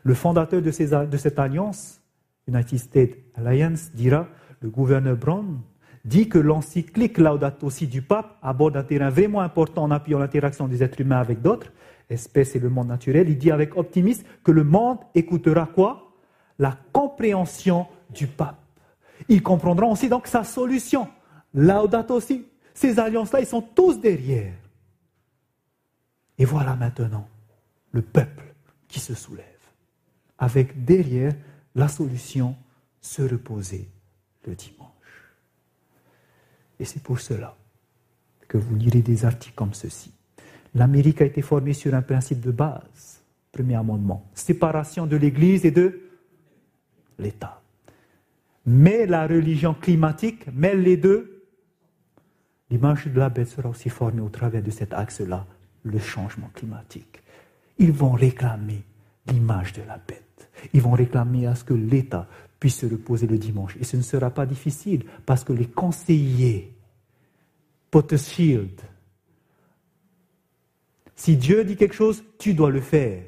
Le fondateur de, cette alliance, United States Alliance, dira, le gouverneur Brown dit que l'encyclique Laudato Si du pape aborde un terrain vraiment important en appuyant l'interaction des êtres humains avec d'autres, espèces et le monde naturel. Il dit avec optimisme que le monde écoutera quoi? La compréhension du pape. Il comprendra aussi donc sa solution. Laudato Si. Ces alliances-là, ils sont tous derrière. Et voilà maintenant le peuple qui se soulève, avec derrière la solution se reposer le dimanche. Et c'est pour cela que vous lirez des articles comme ceci. L'Amérique a été formée sur un principe de base, premier amendement, séparation de l'Église et de l'État. Mais la religion climatique mêle les deux. L'image de la bête sera aussi formée au travers de cet axe-là, le changement climatique. Ils vont réclamer l'image de la bête. Ils vont réclamer à ce que l'État puisse se reposer le dimanche. Et ce ne sera pas difficile parce que les conseillers, Pottershield, si Dieu dit quelque chose, tu dois le faire.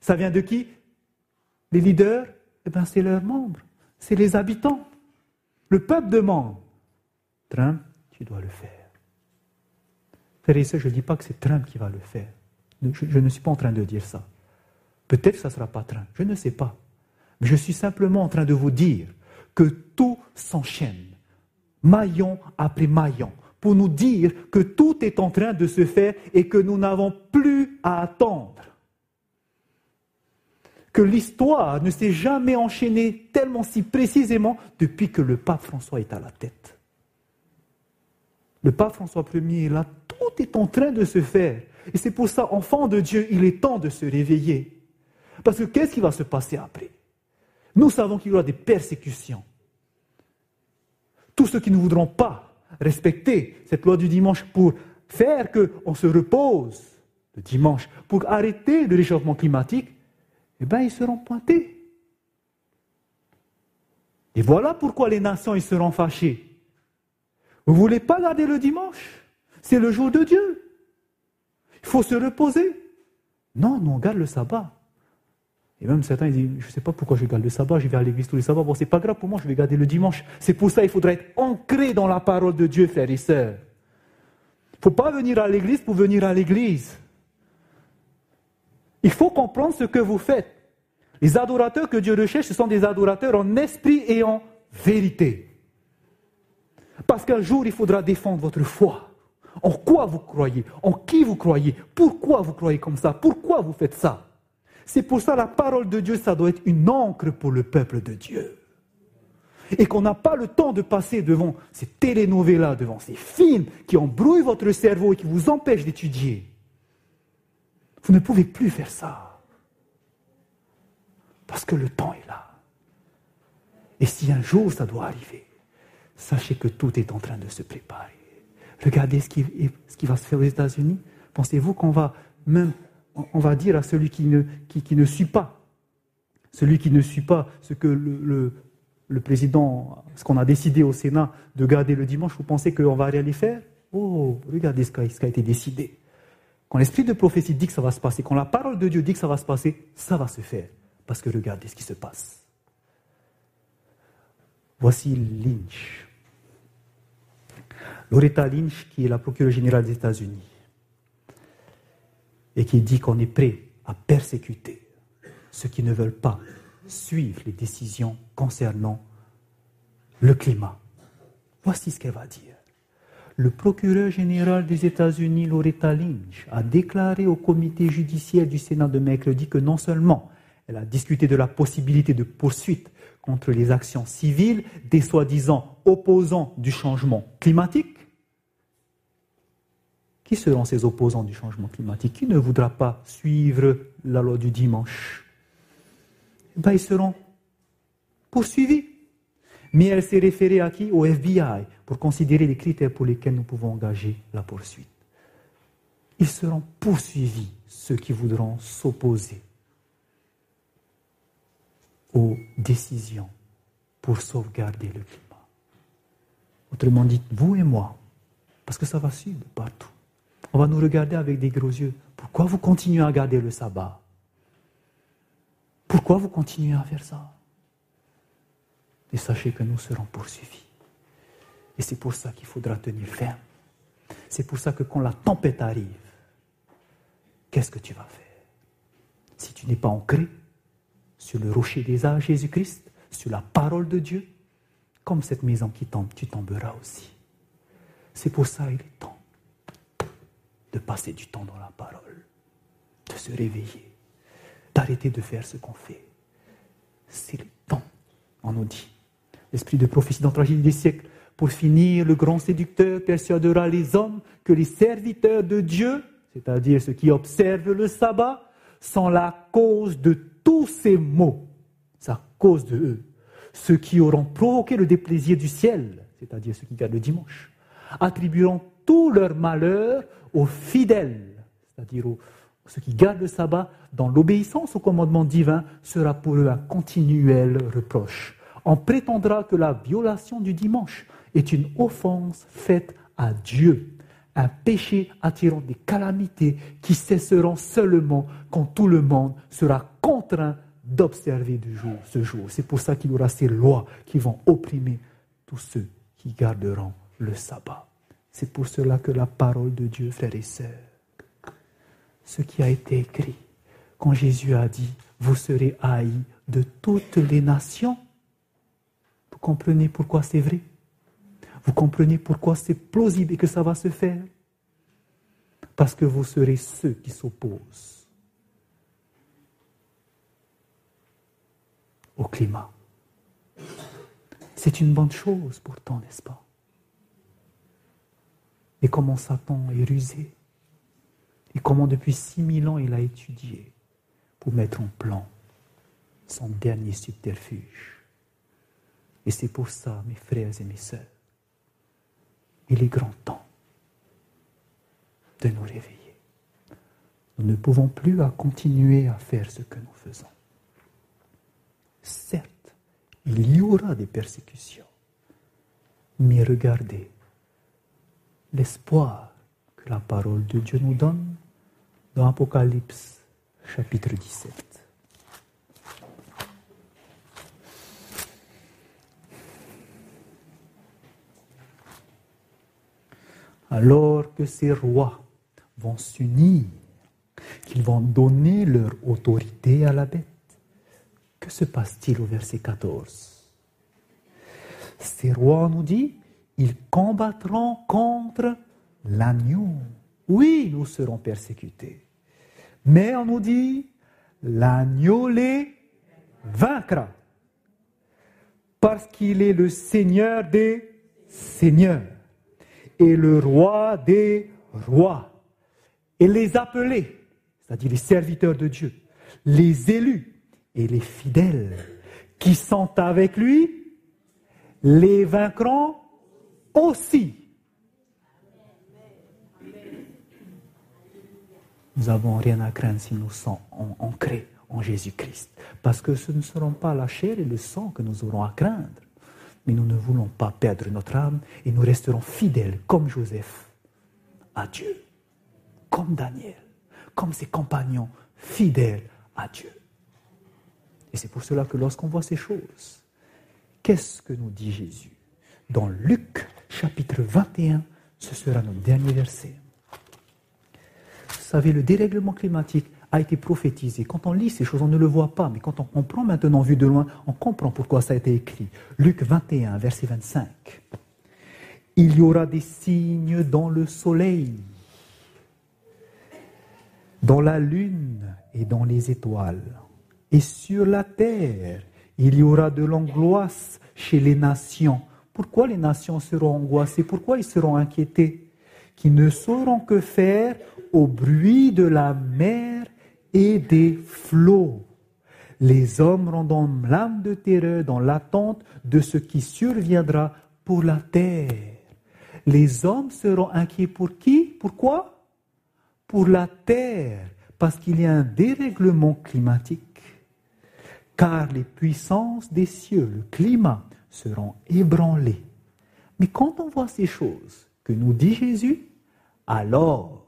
Ça vient de qui? Les leaders? Eh bien, c'est leurs membres, c'est les habitants. Le peuple demande. Trump, tu dois le faire. Frère et je ne dis pas que c'est Trump qui va le faire. Je, ne suis pas en train de dire ça. Peut-être que ça ne sera pas Trump, je ne sais pas. Mais je suis simplement en train de vous dire que tout s'enchaîne, maillon après maillon, pour nous dire que tout est en train de se faire et que nous n'avons plus à attendre. Que l'histoire ne s'est jamais enchaînée tellement si précisément depuis que le pape François est à la tête. Le pape François Ier là, tout est en train de se faire. Et c'est pour ça, enfant de Dieu, il est temps de se réveiller. Parce que qu'est-ce qui va se passer après? Nous savons qu'il y aura des persécutions. Tous ceux qui ne voudront pas respecter cette loi du dimanche pour faire qu'on se repose le dimanche, pour arrêter le réchauffement climatique, eh bien, ils seront pointés. Et voilà pourquoi les nations ils seront fâchées. Vous ne voulez pas garder le dimanche? C'est le jour de Dieu. Il faut se reposer. Non, nous on garde le sabbat. Et même certains disent, je ne sais pas pourquoi je garde le sabbat, je vais à l'église tous les sabbats. Bon, c'est pas grave pour moi, je vais garder le dimanche. C'est pour ça qu'il faudra être ancré dans la parole de Dieu, frères et sœurs. Il ne faut pas venir à l'église pour venir à l'église. Il faut comprendre ce que vous faites. Les adorateurs que Dieu recherche, ce sont des adorateurs en esprit et en vérité. Parce qu'un jour, il faudra défendre votre foi. En quoi vous croyez? En qui vous croyez? Pourquoi vous croyez comme ça? Pourquoi vous faites ça? C'est pour ça la parole de Dieu, ça doit être une encre pour le peuple de Dieu. Et qu'on n'a pas le temps de passer devant ces télénovelas, devant ces films qui embrouillent votre cerveau et qui vous empêchent d'étudier. Vous ne pouvez plus faire ça. Parce que le temps est là. Et si un jour ça doit arriver, sachez que tout est en train de se préparer. Regardez ce qui, ce qui va se faire aux États-Unis. Pensez-vous qu'on va même, on va dire à celui qui ne, qui, suit pas, celui qui ne suit pas ce que le, président, ce qu'on a décidé au Sénat de garder le dimanche, vous pensez qu'on va aller faire? Oh, regardez ce qui a été décidé. Quand l'esprit de prophétie dit que ça va se passer, quand la parole de Dieu dit que ça va se passer, ça va se faire. Parce que regardez ce qui se passe. Voici Lynch. Loretta Lynch, qui est la procureure générale des États-Unis, et qui dit qu'on est prêt à persécuter ceux qui ne veulent pas suivre les décisions concernant le climat. Voici ce qu'elle va dire. Le procureur général des États-Unis, Loretta Lynch, a déclaré au comité judiciaire du Sénat de mercredi que non seulement elle a discuté de la possibilité de poursuite contre les actions civiles des soi-disant opposants du changement climatique. Qui seront ces opposants du changement climatique Qui ne voudra pas suivre la loi du dimanche? Ben, Ils seront poursuivis. Mais elle s'est référée à qui? Au FBI pour considérer les critères pour lesquels nous pouvons engager la poursuite. Ils seront poursuivis, ceux qui voudront s'opposer aux décisions pour sauvegarder le climat. Autrement dit, vous et moi, parce que ça va suivre partout. On va nous regarder avec des gros yeux. Pourquoi vous continuez à garder le sabbat? Pourquoi vous continuez à faire ça? Et sachez que nous serons poursuivis. Et c'est pour ça qu'il faudra tenir ferme. C'est pour ça que quand la tempête arrive, qu'est-ce que tu vas faire? Si tu n'es pas ancré, sur le rocher des âges, Jésus-Christ, sur la parole de Dieu, comme cette maison qui tombe, tu tomberas aussi. C'est pour ça qu'il est temps de passer du temps dans la parole, de se réveiller, d'arrêter de faire ce qu'on fait. C'est le temps, on nous dit. L'esprit de prophétie dans tragédie des siècles. Pour finir, le grand séducteur persuadera les hommes que les serviteurs de Dieu, c'est-à-dire ceux qui observent le sabbat, sont la cause de tous ces maux, c'est à cause de eux. Ceux qui auront provoqué le déplaisir du ciel, c'est-à-dire ceux qui gardent le dimanche, attribueront tout leur malheur aux fidèles, c'est-à-dire ceux qui gardent le sabbat dans l'obéissance au commandement divin, sera pour eux un continuel reproche. On prétendra que la violation du dimanche est une offense faite à Dieu, un péché attirant des calamités qui cesseront seulement quand tout le monde sera contraint d'observer ce jour. C'est pour ça qu'il y aura ces lois qui vont opprimer tous ceux qui garderont le sabbat. C'est pour cela que la parole de Dieu, frères et sœurs, ce qui a été écrit, quand Jésus a dit, vous serez haïs de toutes les nations, vous comprenez pourquoi c'est vrai? Vous comprenez pourquoi c'est plausible et que ça va se faire? Parce que vous serez ceux qui s'opposent au climat. C'est une bonne chose pourtant, n'est-ce pas? Et comment Satan est rusé. et comment depuis 6000 ans il a étudié pour mettre en plan son dernier subterfuge. Et c'est pour ça, mes frères et mes sœurs, il est grand temps de nous réveiller. Nous ne pouvons plus continuer à faire ce que nous faisons. Certes, il y aura des persécutions, mais regardez l'espoir que la parole de Dieu nous donne dans Apocalypse chapitre 17. Alors que ces rois vont s'unir, qu'ils vont donner leur autorité à la bête, que se passe-t-il au verset 14 Ces rois, nous dit, ils combattront contre l'agneau. Oui, nous serons persécutés. Mais on nous dit, l'agneau les vaincra. Parce qu'il est le Seigneur des Seigneurs et le roi des rois. Et les appelés, c'est-à-dire les serviteurs de Dieu, les élus et les fidèles qui sont avec lui, les vaincront aussi. Nous n'avons rien à craindre si nous sommes ancrés en Jésus-Christ. Parce que ce ne seront pas la chair et le sang que nous aurons à craindre. Mais nous ne voulons pas perdre notre âme et nous resterons fidèles comme Joseph à Dieu, comme Daniel, comme ses compagnons fidèles à Dieu. Et c'est pour cela que lorsqu'on voit ces choses, qu'est-ce que nous dit Jésus Dans Luc chapitre 21, ce sera notre dernier verset. Vous savez, le dérèglement climatique a été prophétisé. Quand on lit ces choses, on ne le voit pas, mais quand on comprend maintenant, vu de loin, on comprend pourquoi ça a été écrit. Luc 21, verset 25. Il y aura des signes dans le soleil, dans la lune et dans les étoiles. Et sur la terre, il y aura de l'angoisse chez les nations. Pourquoi les nations seront angoissées? Pourquoi ils seront inquiétés? Qui ne sauront que faire au bruit de la mer et des flots. Les hommes rendant l'âme de terreur dans l'attente de ce qui surviendra pour la terre. Les hommes seront inquiets pour qui? Pourquoi Pour la terre, parce qu'il y a un dérèglement climatique. Car les puissances des cieux, le climat, seront ébranlées. Mais quand on voit ces choses que nous dit Jésus, alors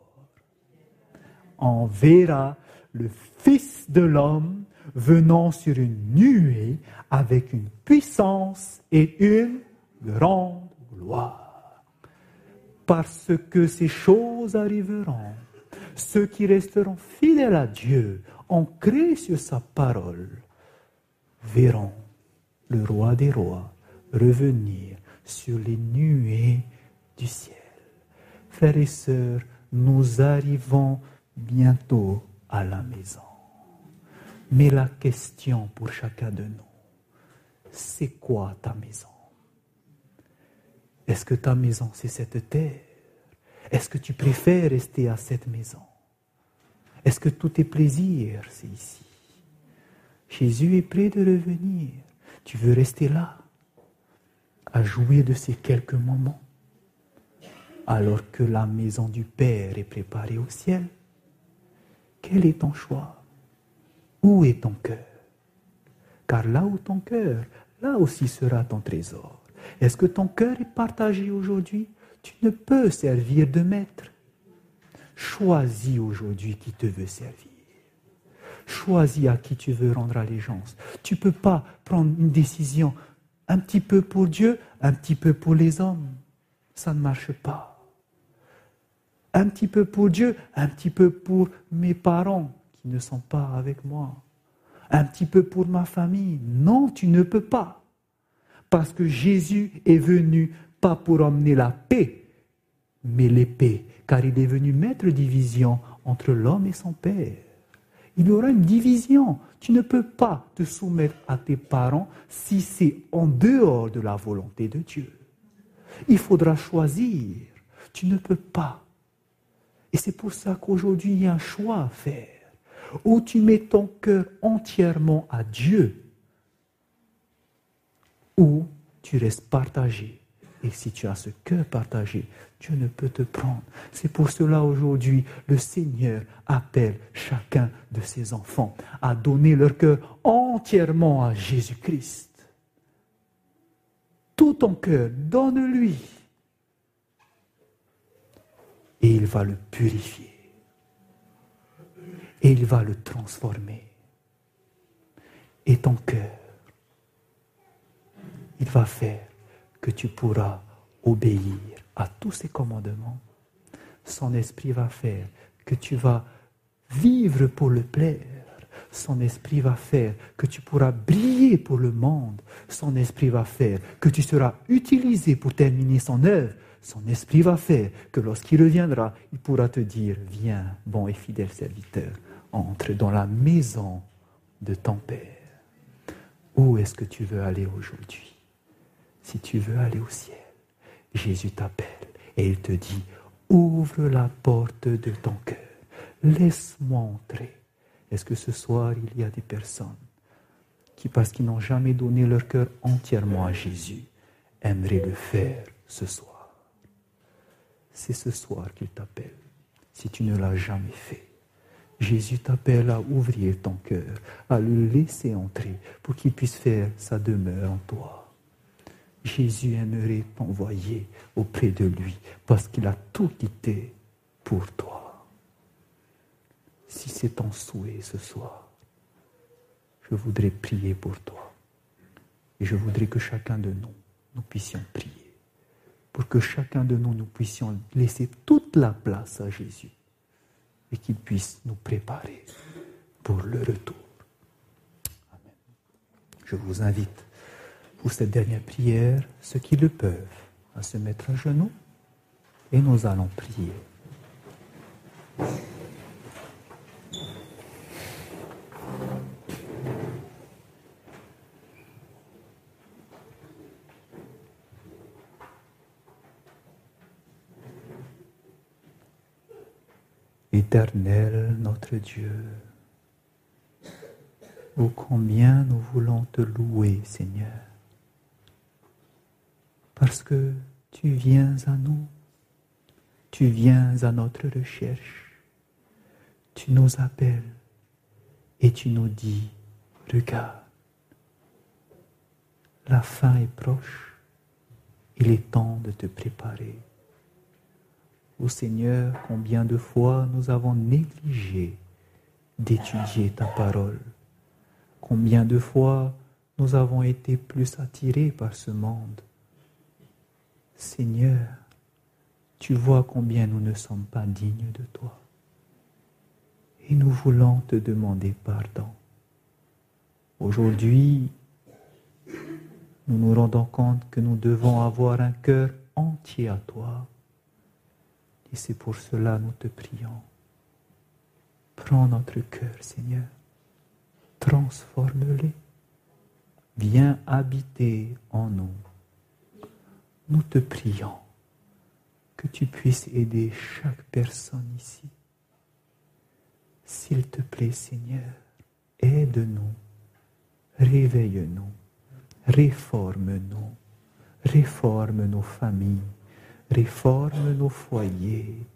on verra le Fils de l'homme venant sur une nuée avec une puissance et une grande gloire. Parce que ces choses arriveront, ceux qui resteront fidèles à Dieu, ancrés sur sa parole, verront le roi des rois revenir sur les nuées du ciel. Frères et sœurs, nous arrivons bientôt à la maison. Mais la question pour chacun de nous, c'est quoi ta maison? Est-ce que ta maison, c'est cette terre? Est-ce que tu préfères rester à cette maison? Est-ce que tous tes plaisirs, c'est ici? Jésus est prêt de revenir. Tu veux rester là, à jouir de ces quelques moments, alors que la maison du Père est préparée au ciel quel est ton choix? Où est ton cœur? Car là où ton cœur, là aussi sera ton trésor. Est-ce que ton cœur est partagé aujourd'hui? Tu ne peux servir de maître. Choisis aujourd'hui qui te veut servir. Choisis à qui tu veux rendre allégeance. Tu ne peux pas prendre une décision un petit peu pour Dieu, un petit peu pour les hommes. Ça ne marche pas un petit peu pour Dieu, un petit peu pour mes parents qui ne sont pas avec moi, un petit peu pour ma famille. Non, tu ne peux pas. Parce que Jésus est venu pas pour emmener la paix, mais l'épée, car il est venu mettre division entre l'homme et son Père. Il y aura une division. Tu ne peux pas te soumettre à tes parents si c'est en dehors de la volonté de Dieu. Il faudra choisir. Tu ne peux pas Et c'est pour ça qu'aujourd'hui, il y a un choix à faire. Où tu mets ton cœur entièrement à Dieu, ou tu restes partagé. Et si tu as ce cœur partagé, Dieu ne peut te prendre. C'est pour cela aujourd'hui, le Seigneur appelle chacun de ses enfants à donner leur cœur entièrement à Jésus-Christ. Tout ton cœur, donne-lui. Et il va le purifier. Et il va le transformer. Et ton cœur, il va faire que tu pourras obéir à tous ses commandements. Son esprit va faire que tu vas vivre pour le plaire. Son esprit va faire que tu pourras briller pour le monde. Son esprit va faire que tu seras utilisé pour terminer son œuvre. Son esprit va faire que lorsqu'il reviendra, il pourra te dire, viens, bon et fidèle serviteur, entre dans la maison de ton Père. Où est-ce que tu veux aller aujourd'hui? Si tu veux aller au ciel, Jésus t'appelle et il te dit, ouvre la porte de ton cœur, laisse-moi entrer. Est-ce que ce soir, il y a des personnes qui, parce qu'ils n'ont jamais donné leur cœur entièrement à Jésus, aimeraient le faire ce soir? C'est ce soir qu'il t'appelle, si tu ne l'as jamais fait. Jésus t'appelle à ouvrir ton cœur, à le laisser entrer pour qu'il puisse faire sa demeure en toi. Jésus aimerait t'envoyer auprès de lui parce qu'il a tout quitté pour toi. Si c'est ton souhait ce soir, je voudrais prier pour toi. Et je voudrais que chacun de nous, nous puissions prier. Pour que chacun de nous, nous puissions laisser toute la place à Jésus. Et qu'il puisse nous préparer pour le retour. Amen. Je vous invite pour cette dernière prière, ceux qui le peuvent, à se mettre à genoux et nous allons prier. Éternel notre Dieu, ô combien nous voulons te louer, Seigneur parce que tu viens à nous, tu viens à notre recherche, tu nous appelles et tu nous dis, regarde, la fin est proche, il est temps de te préparer. Ô Seigneur, combien de fois nous avons négligé d'étudier ta parole, combien de fois nous avons été plus attirés par ce monde Seigneur, tu vois combien nous ne sommes pas dignes de toi. Et nous voulons te demander pardon. Aujourd'hui, nous nous rendons compte que nous devons avoir un cœur entier à toi. Et c'est pour cela nous te prions. Prends notre cœur, Seigneur. Transforme-les. Viens habiter en nous nous te prions que tu puisses aider chaque personne ici. S'il te plaît, Seigneur, aide-nous, réveille-nous, réforme-nous, réforme nos familles, réforme nos foyers,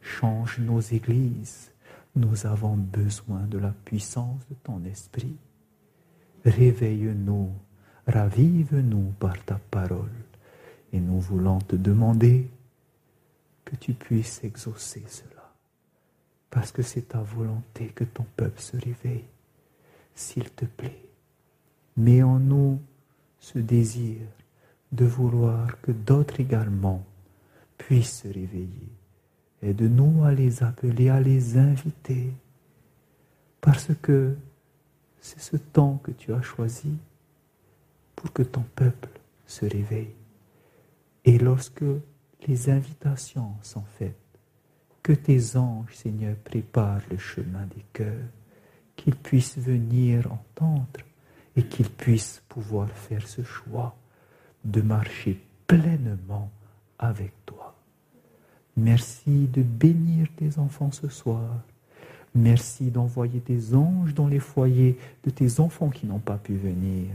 change nos églises. Nous avons besoin de la puissance de ton esprit. Réveille-nous, ravive-nous par ta parole. Et nous voulons te demander que tu puisses exaucer cela. Parce que c'est ta volonté que ton peuple se réveille. S'il te plaît, mets en nous ce désir de vouloir que d'autres également puissent se réveiller. Aide-nous à les appeler, à les inviter. Parce que c'est ce temps que tu as choisi pour que ton peuple se réveille. Et lorsque les invitations sont faites, que tes anges, Seigneur, préparent le chemin des cœurs, qu'ils puissent venir entendre et qu'ils puissent pouvoir faire ce choix de marcher pleinement avec toi. Merci de bénir tes enfants ce soir. Merci d'envoyer des anges dans les foyers de tes enfants qui n'ont pas pu venir.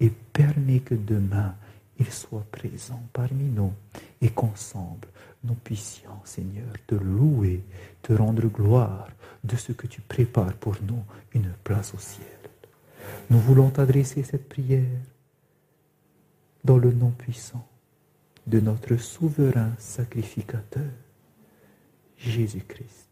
Et permets que demain, ils soient présents parmi nous et qu'ensemble, nous puissions, Seigneur, te louer, te rendre gloire de ce que tu prépares pour nous, une place au ciel. Nous voulons t'adresser cette prière dans le nom puissant de notre souverain sacrificateur, Jésus-Christ.